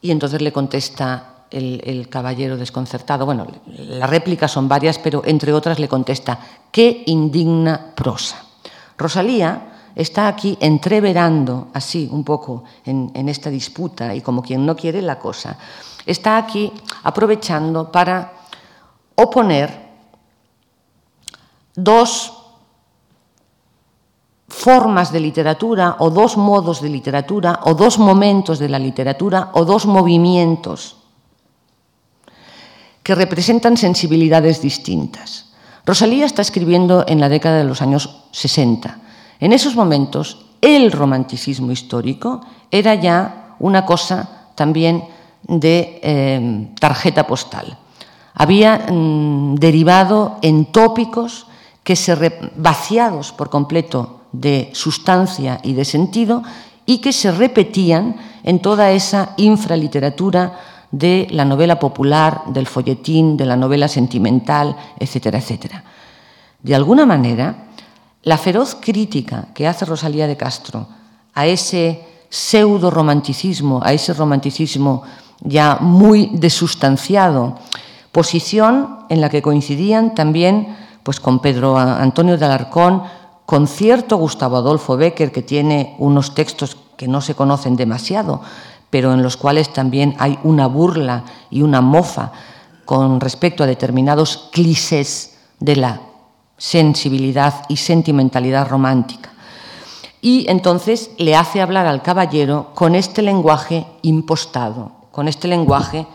Y entonces le contesta el, caballero desconcertado. Bueno, las réplicas son varias, pero entre otras le contesta, qué indigna prosa. Rosalía está aquí entreverando, así un poco en, en esta disputa y como quien no quiere la cosa, está aquí aprovechando para oponer dos formas de literatura o dos modos de literatura o dos momentos de la literatura o dos movimientos que representan sensibilidades distintas. Rosalía está escribiendo en la década de los años 60. En esos momentos, el romanticismo histórico era ya una cosa también de eh, tarjeta postal. Había mm, derivado en tópicos que se vaciados por completo de sustancia y de sentido y que se repetían en toda esa infraliteratura de la novela popular, del folletín, de la novela sentimental, etcétera, etcétera. De alguna manera, la feroz crítica que hace Rosalía de Castro a ese pseudo romanticismo, a ese romanticismo ya muy desustanciado, posición en la que coincidían también pues, con Pedro Antonio de Alarcón, con cierto Gustavo Adolfo Becker, que tiene unos textos que no se conocen demasiado, pero en los cuales también hay una burla y una mofa con respecto a determinados clichés de la sensibilidad y sentimentalidad romántica. Y entonces le hace hablar al caballero con este lenguaje impostado, con este lenguaje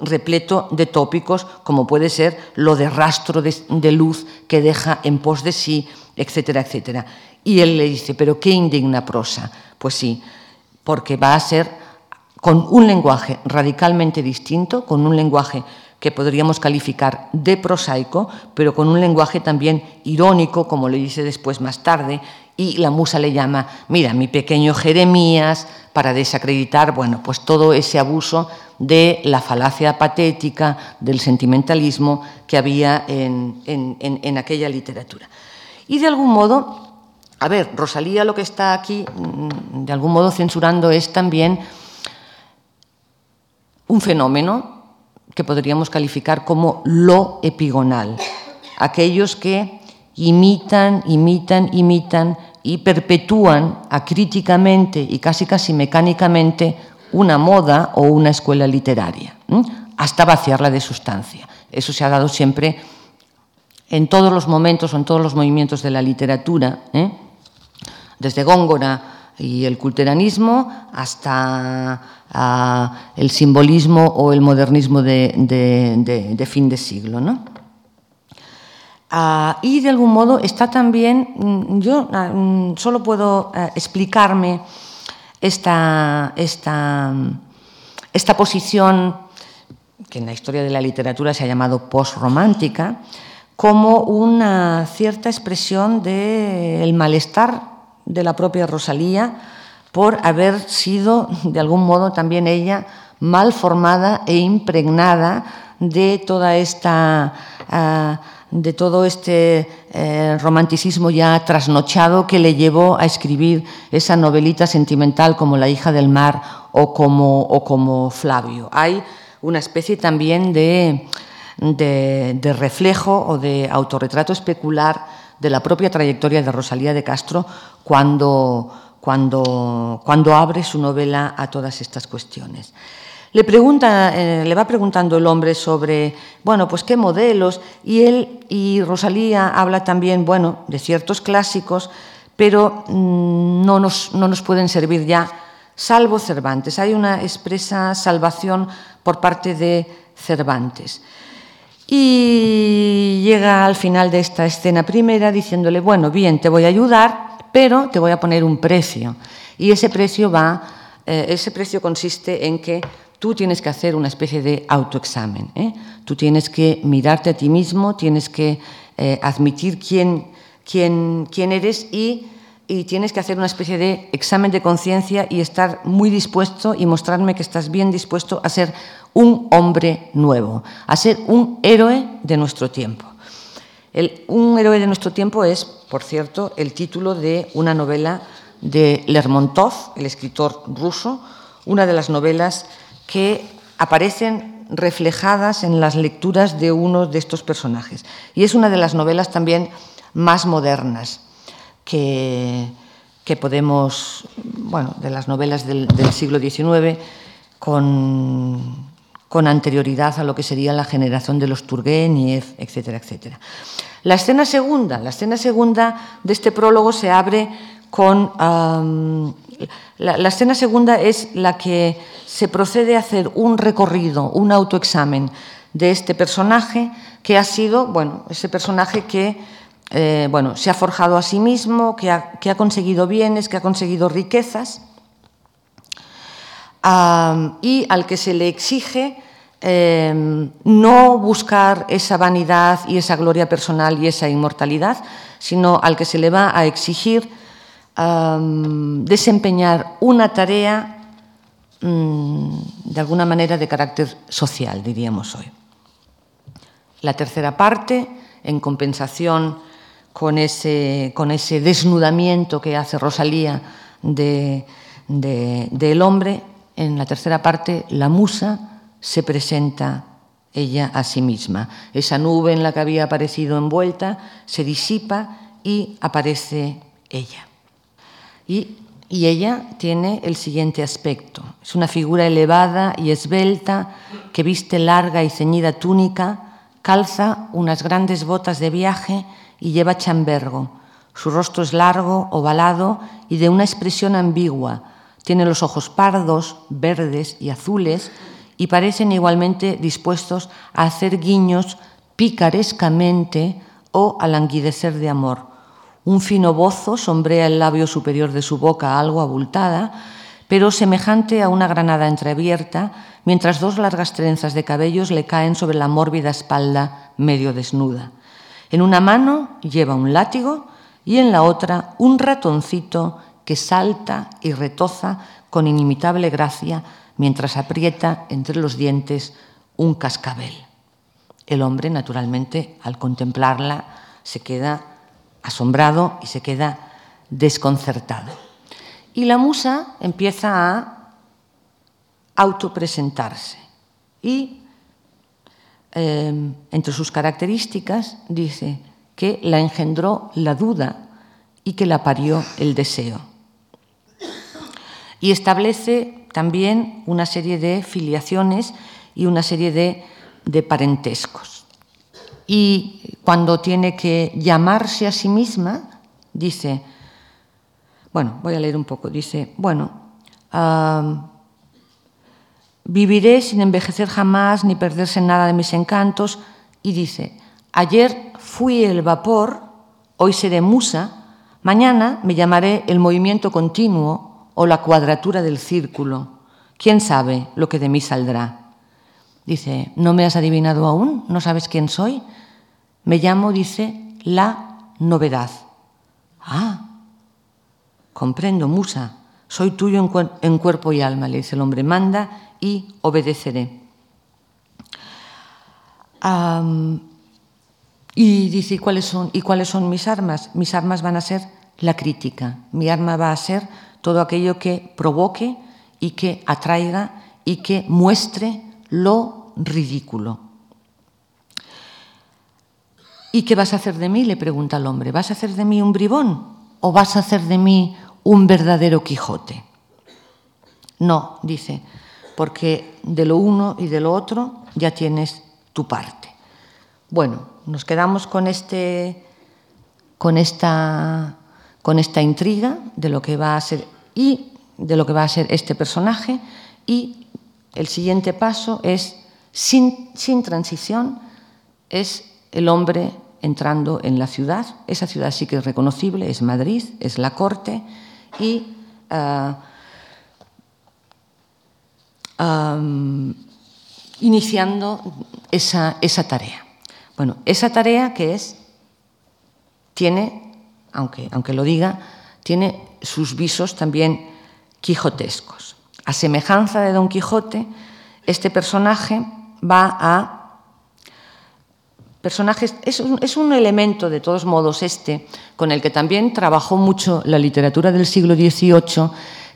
repleto de tópicos, como puede ser lo de rastro de, luz que deja en pos de sí, etcétera, etcétera. Y él le dice, pero qué indigna prosa. Pues sí, porque va a ser con un lenguaje radicalmente distinto, con un lenguaje que podríamos calificar de prosaico, pero con un lenguaje también irónico, como le dice después más tarde, y la musa le llama, mira, mi pequeño Jeremías, para desacreditar, bueno, pues todo ese abuso de la falacia patética, del sentimentalismo que había en, en aquella literatura. Y de algún modo, a ver, Rosalía lo que está aquí, mm, de algún modo censurando es también un fenómeno que podríamos calificar como lo epigonal, aquellos que imitan, imitan, imitan y perpetúan acríticamente y casi casi mecánicamente una moda o una escuela literaria, hasta vaciarla de sustancia. Eso se ha dado siempre en todos los momentos o en todos los movimientos de la literatura, ¿eh? desde Góngora y el culteranismo hasta ah, el simbolismo o el modernismo de, fin de siglo. ¿no? Ah, y de algún modo está también, mm, yo ah, mm, solo puedo eh, explicarme esta, esta, esta posición que en la historia de la literatura se ha llamado postromántica, como una cierta expresión del malestar de la propia Rosalía por haber sido, de algún modo, también ella mal formada e impregnada de toda esta. De todo este eh, romanticismo ya trasnochado que le llevó a escribir esa novelita sentimental como La hija del mar o como, Flavio. Hay una especie también de, reflejo o de autorretrato especular de la propia trayectoria de Rosalía de Castro cuando abre su novela a todas estas cuestiones. Le, pregunta, eh, le va preguntando el hombre sobre, bueno, pues qué modelos, y él y Rosalía habla también, bueno, de ciertos clásicos, pero mm, no, nos, no nos pueden servir ya, salvo Cervantes. Hay una expresa salvación por parte de Cervantes. Y llega al final de esta escena primera diciéndole, bueno, bien, te voy a ayudar, pero te voy a poner un precio. Y ese precio va, eh, ese precio consiste en que tú tienes que hacer una especie de autoexamen. ¿eh? Tú tienes que mirarte a ti mismo, tienes que eh, admitir quién, quién, quién eres y y tienes que hacer una especie de examen de conciencia y estar muy dispuesto y mostrarme que estás bien dispuesto a ser un hombre nuevo, a ser un héroe de nuestro tiempo. un héroe de nuestro tiempo es, por cierto, el título de una novela de Lermontov, el escritor ruso, una de las novelas que aparecen reflejadas en las lecturas de uno de estos personajes. Y es una de las novelas también más modernas que, podemos, bueno, de las novelas del, siglo XIX, con, anterioridad a lo que sería la generación de los Turgenev, etcétera, etcétera. La escena segunda, la escena segunda de este prólogo se abre con la, escena segunda es la que se procede a hacer un recorrido, un autoexamen de este personaje que ha sido, bueno, ese personaje que eh, bueno, se ha forjado a sí mismo, que ha, conseguido bienes, que ha conseguido riquezas, y al que se le exige em, no buscar esa vanidad y esa gloria personal y esa inmortalidad, sino al que se le va a exigir desempeñar una tarea mm, de alguna manera de carácter social, diríamos hoy. La tercera parte, en compensación con ese, con ese desnudamiento que hace Rosalía del de, hombre, en la tercera parte la musa se presenta ella a sí misma. Esa nube en la que había aparecido envuelta se disipa y aparece ella. Y, ella tiene el siguiente aspecto. Es una figura elevada y esbelta que viste larga y ceñida túnica, calza unas grandes botas de viaje y lleva chambergo. Su rostro es largo, ovalado y de una expresión ambigua. Tiene los ojos pardos, verdes y azules y parecen igualmente dispuestos a hacer guiños picarescamente o a languidecer de amor. Un fino bozo sombrea el labio superior de su boca algo abultada, pero semejante a una granada entreabierta, mientras dos largas trenzas de cabellos le caen sobre la mórbida espalda medio desnuda. En una mano lleva un látigo y en la otra un ratoncito que salta y retoza con inimitable gracia mientras aprieta entre los dientes un cascabel. El hombre, naturalmente, al contemplarla, se queda asombrado y se queda desconcertado. Y la musa empieza a autopresentarse y Em, entre sus características dice que la engendró la duda y que la parió el deseo. Y establece también una serie de filiaciones y una serie de, de parentescos. Y cuando tiene que llamarse a sí misma, dice, bueno, voy a leer un poco, dice, bueno, Viviré sin envejecer jamás ni perderse nada de mis encantos. Y dice, ayer fui el vapor, hoy seré musa, mañana me llamaré el movimiento continuo o la cuadratura del círculo. ¿Quién sabe lo que de mí saldrá? Dice, ¿no me has adivinado aún? ¿No sabes quién soy? Me llamo, dice, la novedad. Ah, comprendo, musa. Soy tuyo en, cuerpo y alma, le dice el hombre. Manda y obedeceré. y dice, ¿y cuáles, son, ¿y cuáles son mis armas? Mis armas van a ser la crítica. Mi arma va a ser todo aquello que provoque y que atraiga y que muestre lo ridículo. ¿Y qué vas a hacer de mí? le pregunta el hombre. ¿Vas a hacer de mí un bribón o vas a hacer de mí un verdadero Quijote? No, dice, porque de lo uno y de lo otro ya tienes tu parte. Bueno, nos quedamos con, este, con, esta, con esta intriga de lo que va a ser y de lo que va a ser este personaje y el siguiente paso es, sin, transición, es el hombre entrando en la ciudad. Esa ciudad sí que es reconocible, es Madrid, es la corte y ah, iniciando esa, esa, tarea. Bueno, esa tarea que es, tiene, aunque, aunque lo diga, tiene sus visos también quijotescos. A semejanza de Don Quijote, este personaje va a personajes, es un, es un, elemento, de todos modos, este, con el que también trabajó mucho la literatura del siglo XVIII,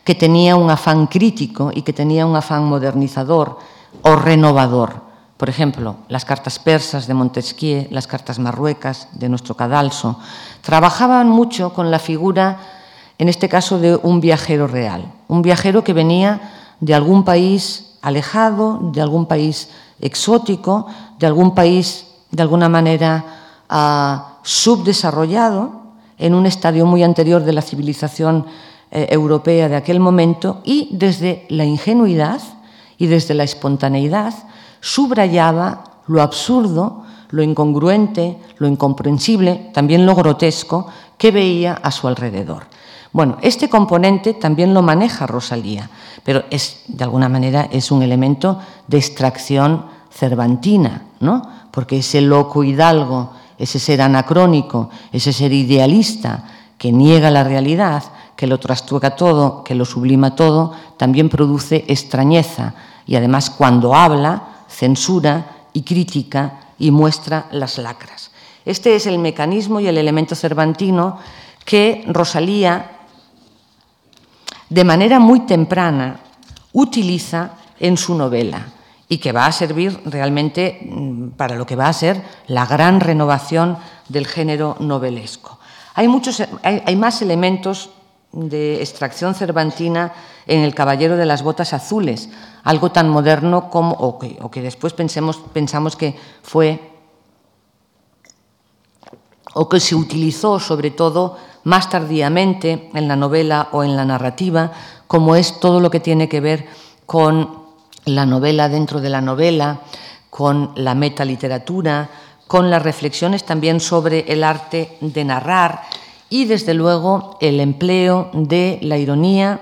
que tenía un afán crítico y que tenía un afán modernizador o renovador. Por ejemplo, las cartas persas de Montesquieu, las cartas marruecas de nuestro cadalso, trabajaban mucho con la figura, en este caso, de un viajero real, un viajero que venía de algún país alejado, de algún país exótico, de algún país de alguna manera uh, subdesarrollado en un estadio muy anterior de la civilización eh, europea de aquel momento y desde la ingenuidad y desde la espontaneidad subrayaba lo absurdo, lo incongruente, lo incomprensible, también lo grotesco que veía a su alrededor. Bueno, este componente también lo maneja Rosalía, pero es de alguna manera es un elemento de extracción cervantina, ¿no? porque ese loco hidalgo, ese ser anacrónico, ese ser idealista que niega la realidad, que lo trastuca todo, que lo sublima todo, también produce extrañeza y además cuando habla, censura y critica y muestra las lacras. Este es el mecanismo y el elemento cervantino que Rosalía, de manera muy temprana, utiliza en su novela y que va a servir realmente mm, para lo que va a ser la gran renovación del género novelesco. Hay, muchos, hay, más elementos de extracción cervantina en El Caballero de las Botas Azules, algo tan moderno como, o que, o que después pensemos, pensamos que fue o que se utilizó sobre todo más tardíamente en la novela o en la narrativa, como es todo lo que tiene que ver con la novela dentro de la novela, con la metaliteratura, con las reflexiones también sobre el arte de narrar y, desde luego, el empleo de la ironía,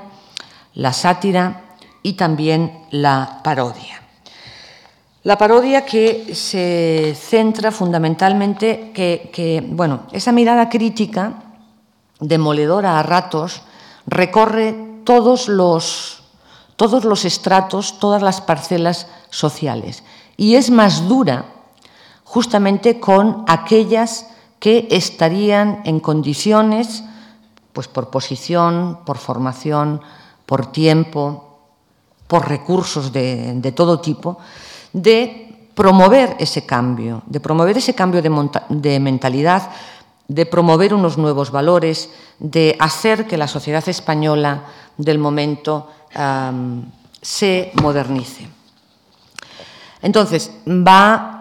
la sátira y también la parodia. La parodia que se centra fundamentalmente, que, bueno, esa mirada crítica, demoledora a ratos, recorre todos los todos los estratos, todas las parcelas sociales. Y es más dura justamente con aquellas que estarían en condiciones, pues por posición, por formación, por tiempo, por recursos de, de todo tipo, de promover ese cambio, de promover ese cambio de, de mentalidad, de promover unos nuevos valores, de hacer que la sociedad española del momento se modernice. Entonces, va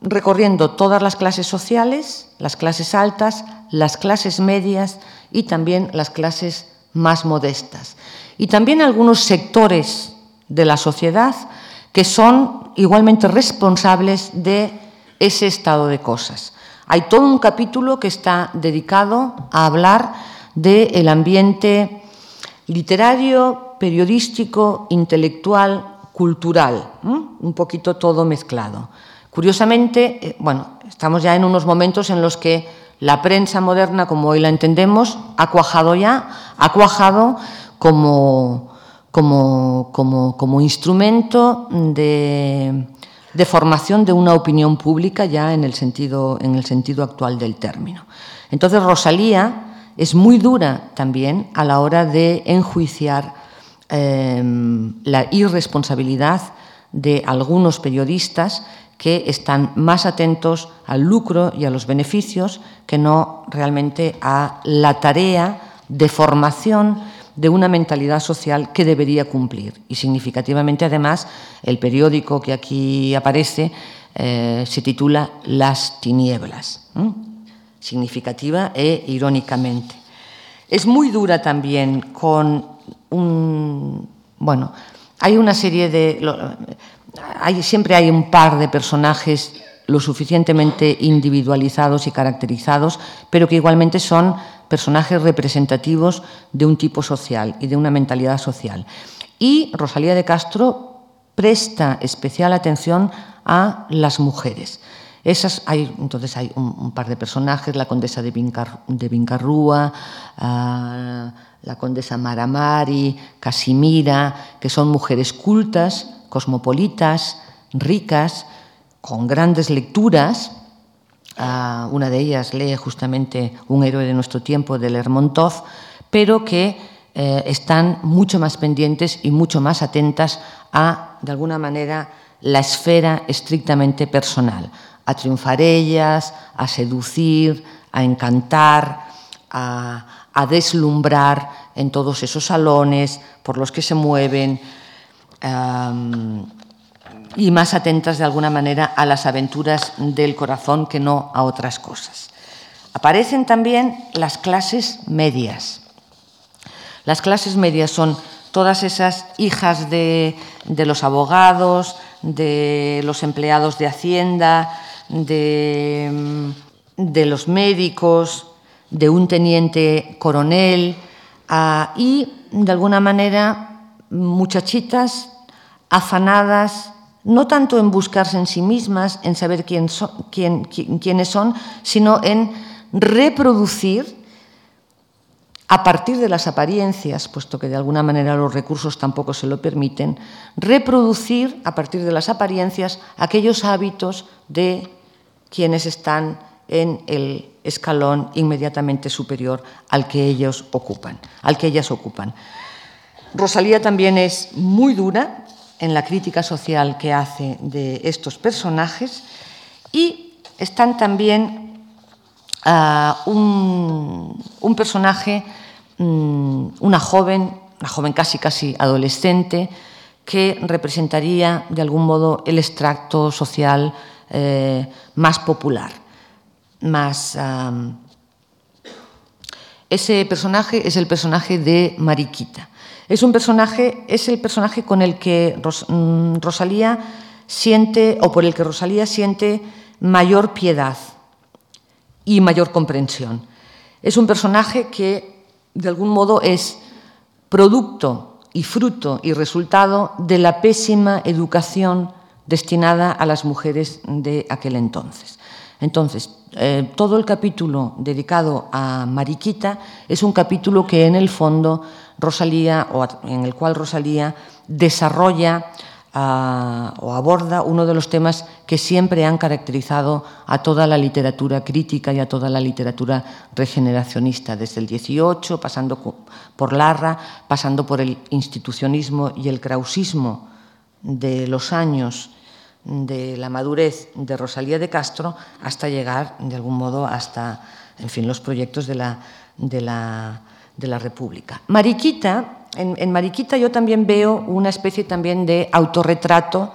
recorriendo todas las clases sociales, las clases altas, las clases medias y también las clases más modestas. Y también algunos sectores de la sociedad que son igualmente responsables de ese estado de cosas. Hay todo un capítulo que está dedicado a hablar del ambiente literario, periodístico, intelectual, cultural, un poquito todo mezclado. Curiosamente, eh, bueno, estamos ya en unos momentos en los que la prensa moderna, como hoy la entendemos, ha cuajado ya, ha cuajado como, como, como, como instrumento de, de, formación de una opinión pública ya en el, sentido, en el sentido actual del término. Entonces, Rosalía es muy dura también a la hora de enjuiciar Em, la irresponsabilidad de algunos periodistas que están más atentos al lucro y a los beneficios que no realmente a la tarea de formación de una mentalidad social que debería cumplir. Y significativamente, además, el periódico que aquí aparece eh, se titula Las tinieblas, significativa e irónicamente. Es muy dura también con un... Bueno, hay una serie de... Hay, siempre hay un par de personajes lo suficientemente individualizados y caracterizados, pero que igualmente son personajes representativos de un tipo social y de una mentalidad social. Y Rosalía de Castro presta especial atención a las mujeres. Esas hay, entonces hay un, par de personajes, la condesa de, Vincarrúa, ah, la condesa Maramari, Casimira, que son mujeres cultas, cosmopolitas, ricas, con grandes lecturas, una de ellas lee justamente Un héroe de nuestro tiempo de Lermontov, pero que eh, están mucho más pendientes y mucho más atentas a, de alguna manera, la esfera estrictamente personal, a triunfar ellas, a seducir, a encantar, a, deslumbrar en todos esos salones por los que se mueven y más atentas de alguna manera a las aventuras del corazón que no a otras cosas. Aparecen también las clases medias. Las clases medias son todas esas hijas de, los abogados, de los empleados de Hacienda, de, los médicos, de un teniente coronel ah, y, de alguna manera, muchachitas afanadas no tanto en buscarse en sí mismas, en saber quién quiénes son, sino en reproducir a partir de las apariencias, puesto que de alguna manera los recursos tampoco se lo permiten, reproducir a partir de las apariencias aquellos hábitos de quienes están en el escalón inmediatamente superior al que ellos ocupan, al que ellas ocupan. Rosalía también es muy dura en la crítica social que hace de estos personajes y están también ah, un, personaje, mm, una joven, una joven casi casi adolescente, que representaría de algún modo el extracto social eh, más popular, más... ese personaje es el personaje de Mariquita. Es un personaje, es el personaje con el que mm, Rosalía siente, o por el que Rosalía siente mayor piedad y mayor comprensión. Es un personaje que, de algún modo, es producto y fruto y resultado de la pésima educación destinada a las mujeres de aquel entonces. Entonces, eh, todo el capítulo dedicado a Mariquita es un capítulo que en el fondo Rosalía, o en el cual Rosalía desarrolla ah, o aborda uno de los temas que siempre han caracterizado a toda la literatura crítica y a toda la literatura regeneracionista, desde el 18, pasando por Larra, pasando por el institucionismo y el krausismo de los años de la madurez de Rosalía de Castro hasta llegar, de algún modo, hasta en fin, los proyectos de la, de la de la República. Mariquita, en, Mariquita yo también veo una especie también de autorretrato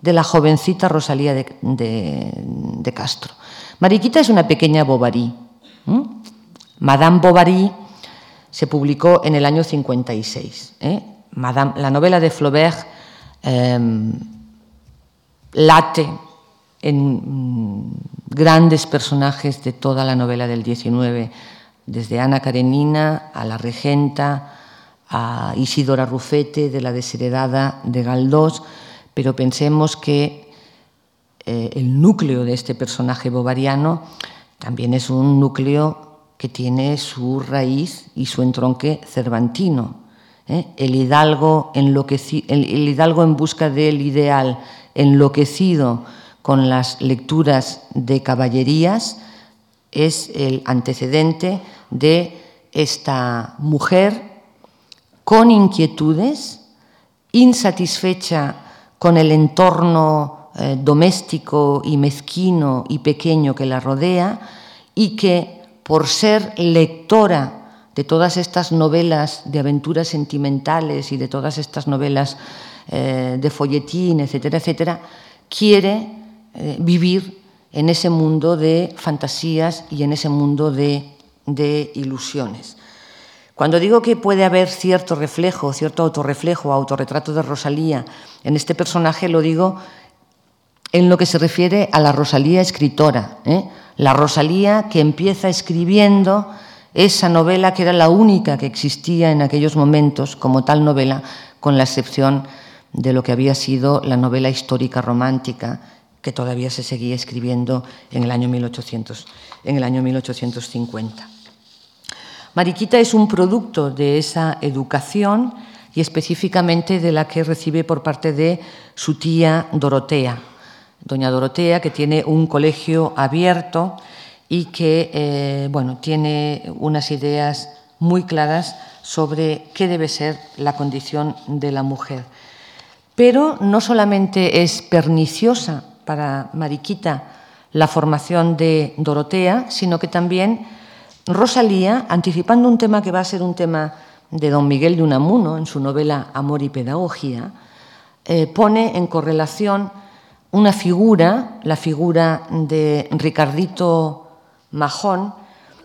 de la jovencita Rosalía de, Castro. Mariquita es una pequeña Bovary. Madame Bovary se publicó en el año 56. ¿eh? Madame, la novela de Flaubert em, late en mm, grandes personajes de toda la novela del 19 desde Ana Karenina a la regenta, a Isidora Rufete de la desheredada de Galdós, pero pensemos que eh, el núcleo de este personaje bovariano también es un núcleo que tiene su raíz y su entronque cervantino. ¿eh? El, hidalgo el hidalgo en busca del ideal, enloquecido con las lecturas de caballerías, es el antecedente de esta mujer con inquietudes, insatisfecha con el entorno eh, doméstico y mezquino y pequeño que la rodea y que por ser lectora de todas estas novelas de aventuras sentimentales y de todas estas novelas eh, de folletín, etcétera, etcétera, quiere eh, vivir en ese mundo de fantasías y en ese mundo de, ilusiones. Cuando digo que puede haber cierto reflejo, cierto autorreflejo, autorretrato de Rosalía en este personaje, lo digo en lo que se refiere a la Rosalía escritora. ¿eh? La Rosalía que empieza escribiendo esa novela que era la única que existía en aquellos momentos como tal novela, con la excepción de lo que había sido la novela histórica romántica que todavía se seguía escribiendo en el año, 1800, en el año 1850. Mariquita es un producto de esa educación y específicamente de la que recibe por parte de su tía Dorotea. Doña Dorotea, que tiene un colegio abierto y que eh, bueno, tiene unas ideas muy claras sobre qué debe ser la condición de la mujer. Pero no solamente es perniciosa para Mariquita la formación de Dorotea, sino que también Rosalía, anticipando un tema que va a ser un tema de don Miguel de Unamuno en su novela Amor y Pedagogía, eh, pone en correlación una figura, la figura de Ricardito Majón,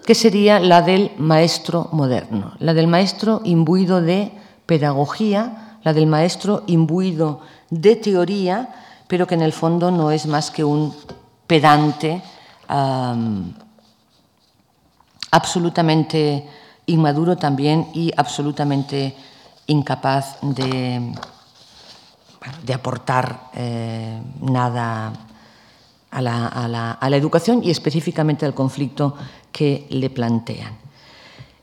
que sería la del maestro moderno, la del maestro imbuido de pedagogía, la del maestro imbuido de teoría, pero que en el fondo no es más que un pedante absolutamente inmaduro también y absolutamente incapaz de, de aportar eh, nada a la, a, la, a la, educación y específicamente al conflicto que le plantean.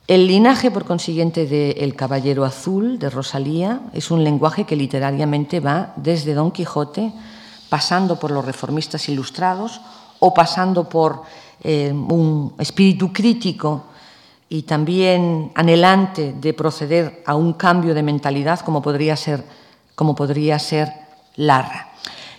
El linaje, por consiguiente, de El Caballero Azul de Rosalía es un lenguaje que literariamente va desde Don Quijote, pasando por los reformistas ilustrados o pasando por eh, un espíritu crítico y también anhelante de proceder a un cambio de mentalidad como podría ser, como podría ser Larra.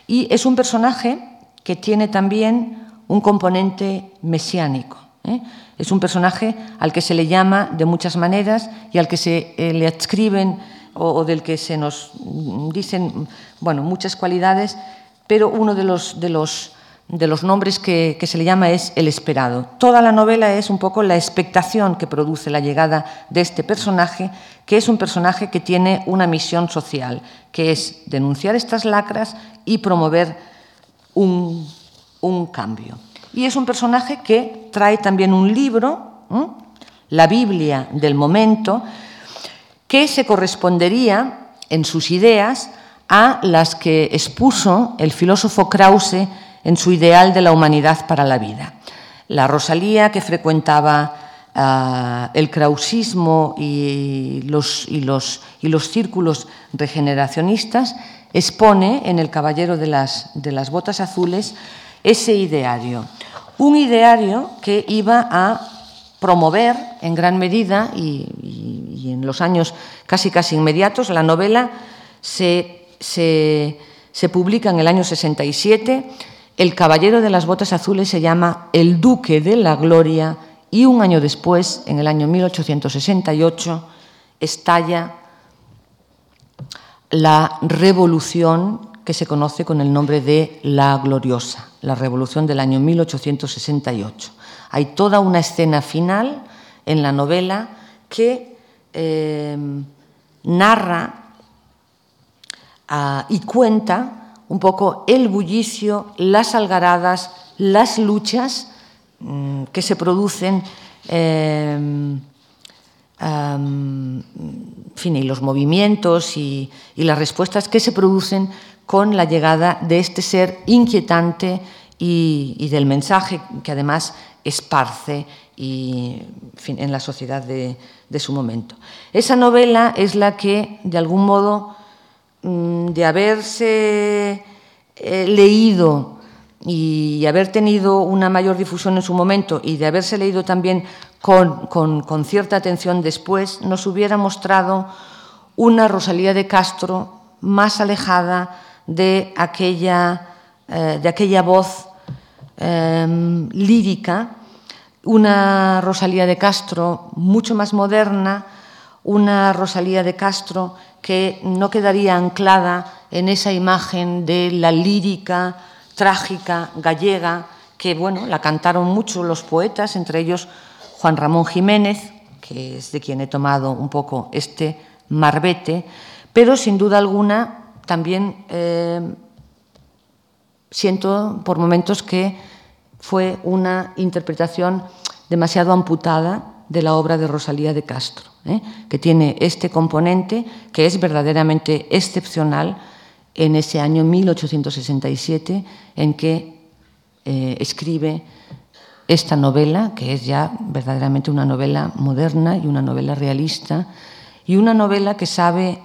Y es un personaje que tiene también un componente mesiánico. ¿eh? Es un personaje al que se le llama de muchas maneras y al que se eh, le adscriben o, o, del que se nos dicen bueno, muchas cualidades, pero uno de los, de los de los nombres que, se le llama es el esperado. Toda la novela es un poco la expectación que produce la llegada de este personaje, que es un personaje que tiene una misión social, que es denunciar estas lacras y promover un, un cambio. Y es un personaje que trae también un libro, la Biblia del momento, que se correspondería en sus ideas a las que expuso el filósofo Krause en su ideal de la humanidad para la vida. La Rosalía, que frecuentaba uh, el krausismo y los, y, los, y los, círculos regeneracionistas, expone en El Caballero de las, de las Botas Azules ese ideario. Un ideario que iba a promover en gran medida y, y, y en los años casi casi inmediatos, la novela se, se, publica en el año 67 el caballero de las botas azules se llama el Duque de la Gloria y un año después, en el año 1868, estalla la revolución que se conoce con el nombre de la Gloriosa, la revolución del año 1868. Hay toda una escena final en la novela que eh, narra uh, y cuenta un poco el bullicio, las algaradas, las luchas mmm, que se producen, eh, um, fin, y los movimientos y, las respuestas que se producen con la llegada de este ser inquietante y, del mensaje que además esparce en la sociedad de, su momento. Esa novela es la que, de algún modo, Mm, de haberse eh, leído y haber tenido una mayor difusión en su momento y de haberse leído también con, con, con cierta atención después, nos hubiera mostrado una Rosalía de Castro más alejada de aquella eh, de aquella voz em, lírica, una Rosalía de Castro mucho más moderna, una Rosalía de Castro que no quedaría anclada en esa imagen de la lírica trágica gallega que bueno, la cantaron mucho los poetas, entre ellos Juan Ramón Jiménez, que es de quien he tomado un poco este marbete, pero sin duda alguna también eh, siento por momentos que fue una interpretación demasiado amputada de la obra de Rosalía de Castro, ¿eh? que tiene este componente que es verdaderamente excepcional en ese año 1867 en que eh, escribe esta novela, que es ya verdaderamente una novela moderna y una novela realista, y una novela que sabe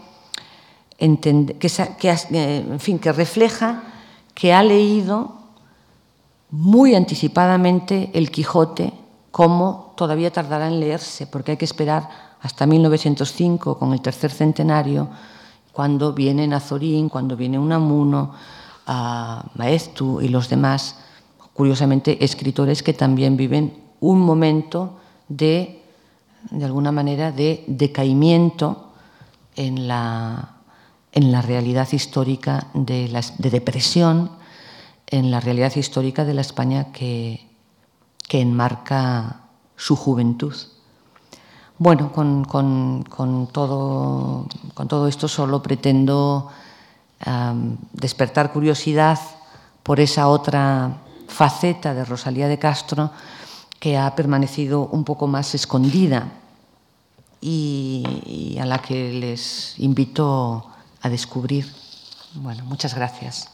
entender, que, eh, en fin, que refleja que ha leído muy anticipadamente el Quijote, como todavía tardará en leerse, porque hay que esperar hasta 1905, con el tercer centenario, cuando viene Nazorín, cuando viene Unamuno, a Maestu y los demás curiosamente, escritores que también viven un momento de, de alguna manera, de decaimiento en la, en la realidad histórica de, la, de depresión, en la realidad histórica de la España que, que enmarca su juventud. Bueno, con, con, con, todo, con todo, esto solo pretendo despertar curiosidad por esa otra faceta de Rosalía de Castro que ha permanecido un poco más escondida y, y a la que les invito a descubrir. Bueno, muchas gracias.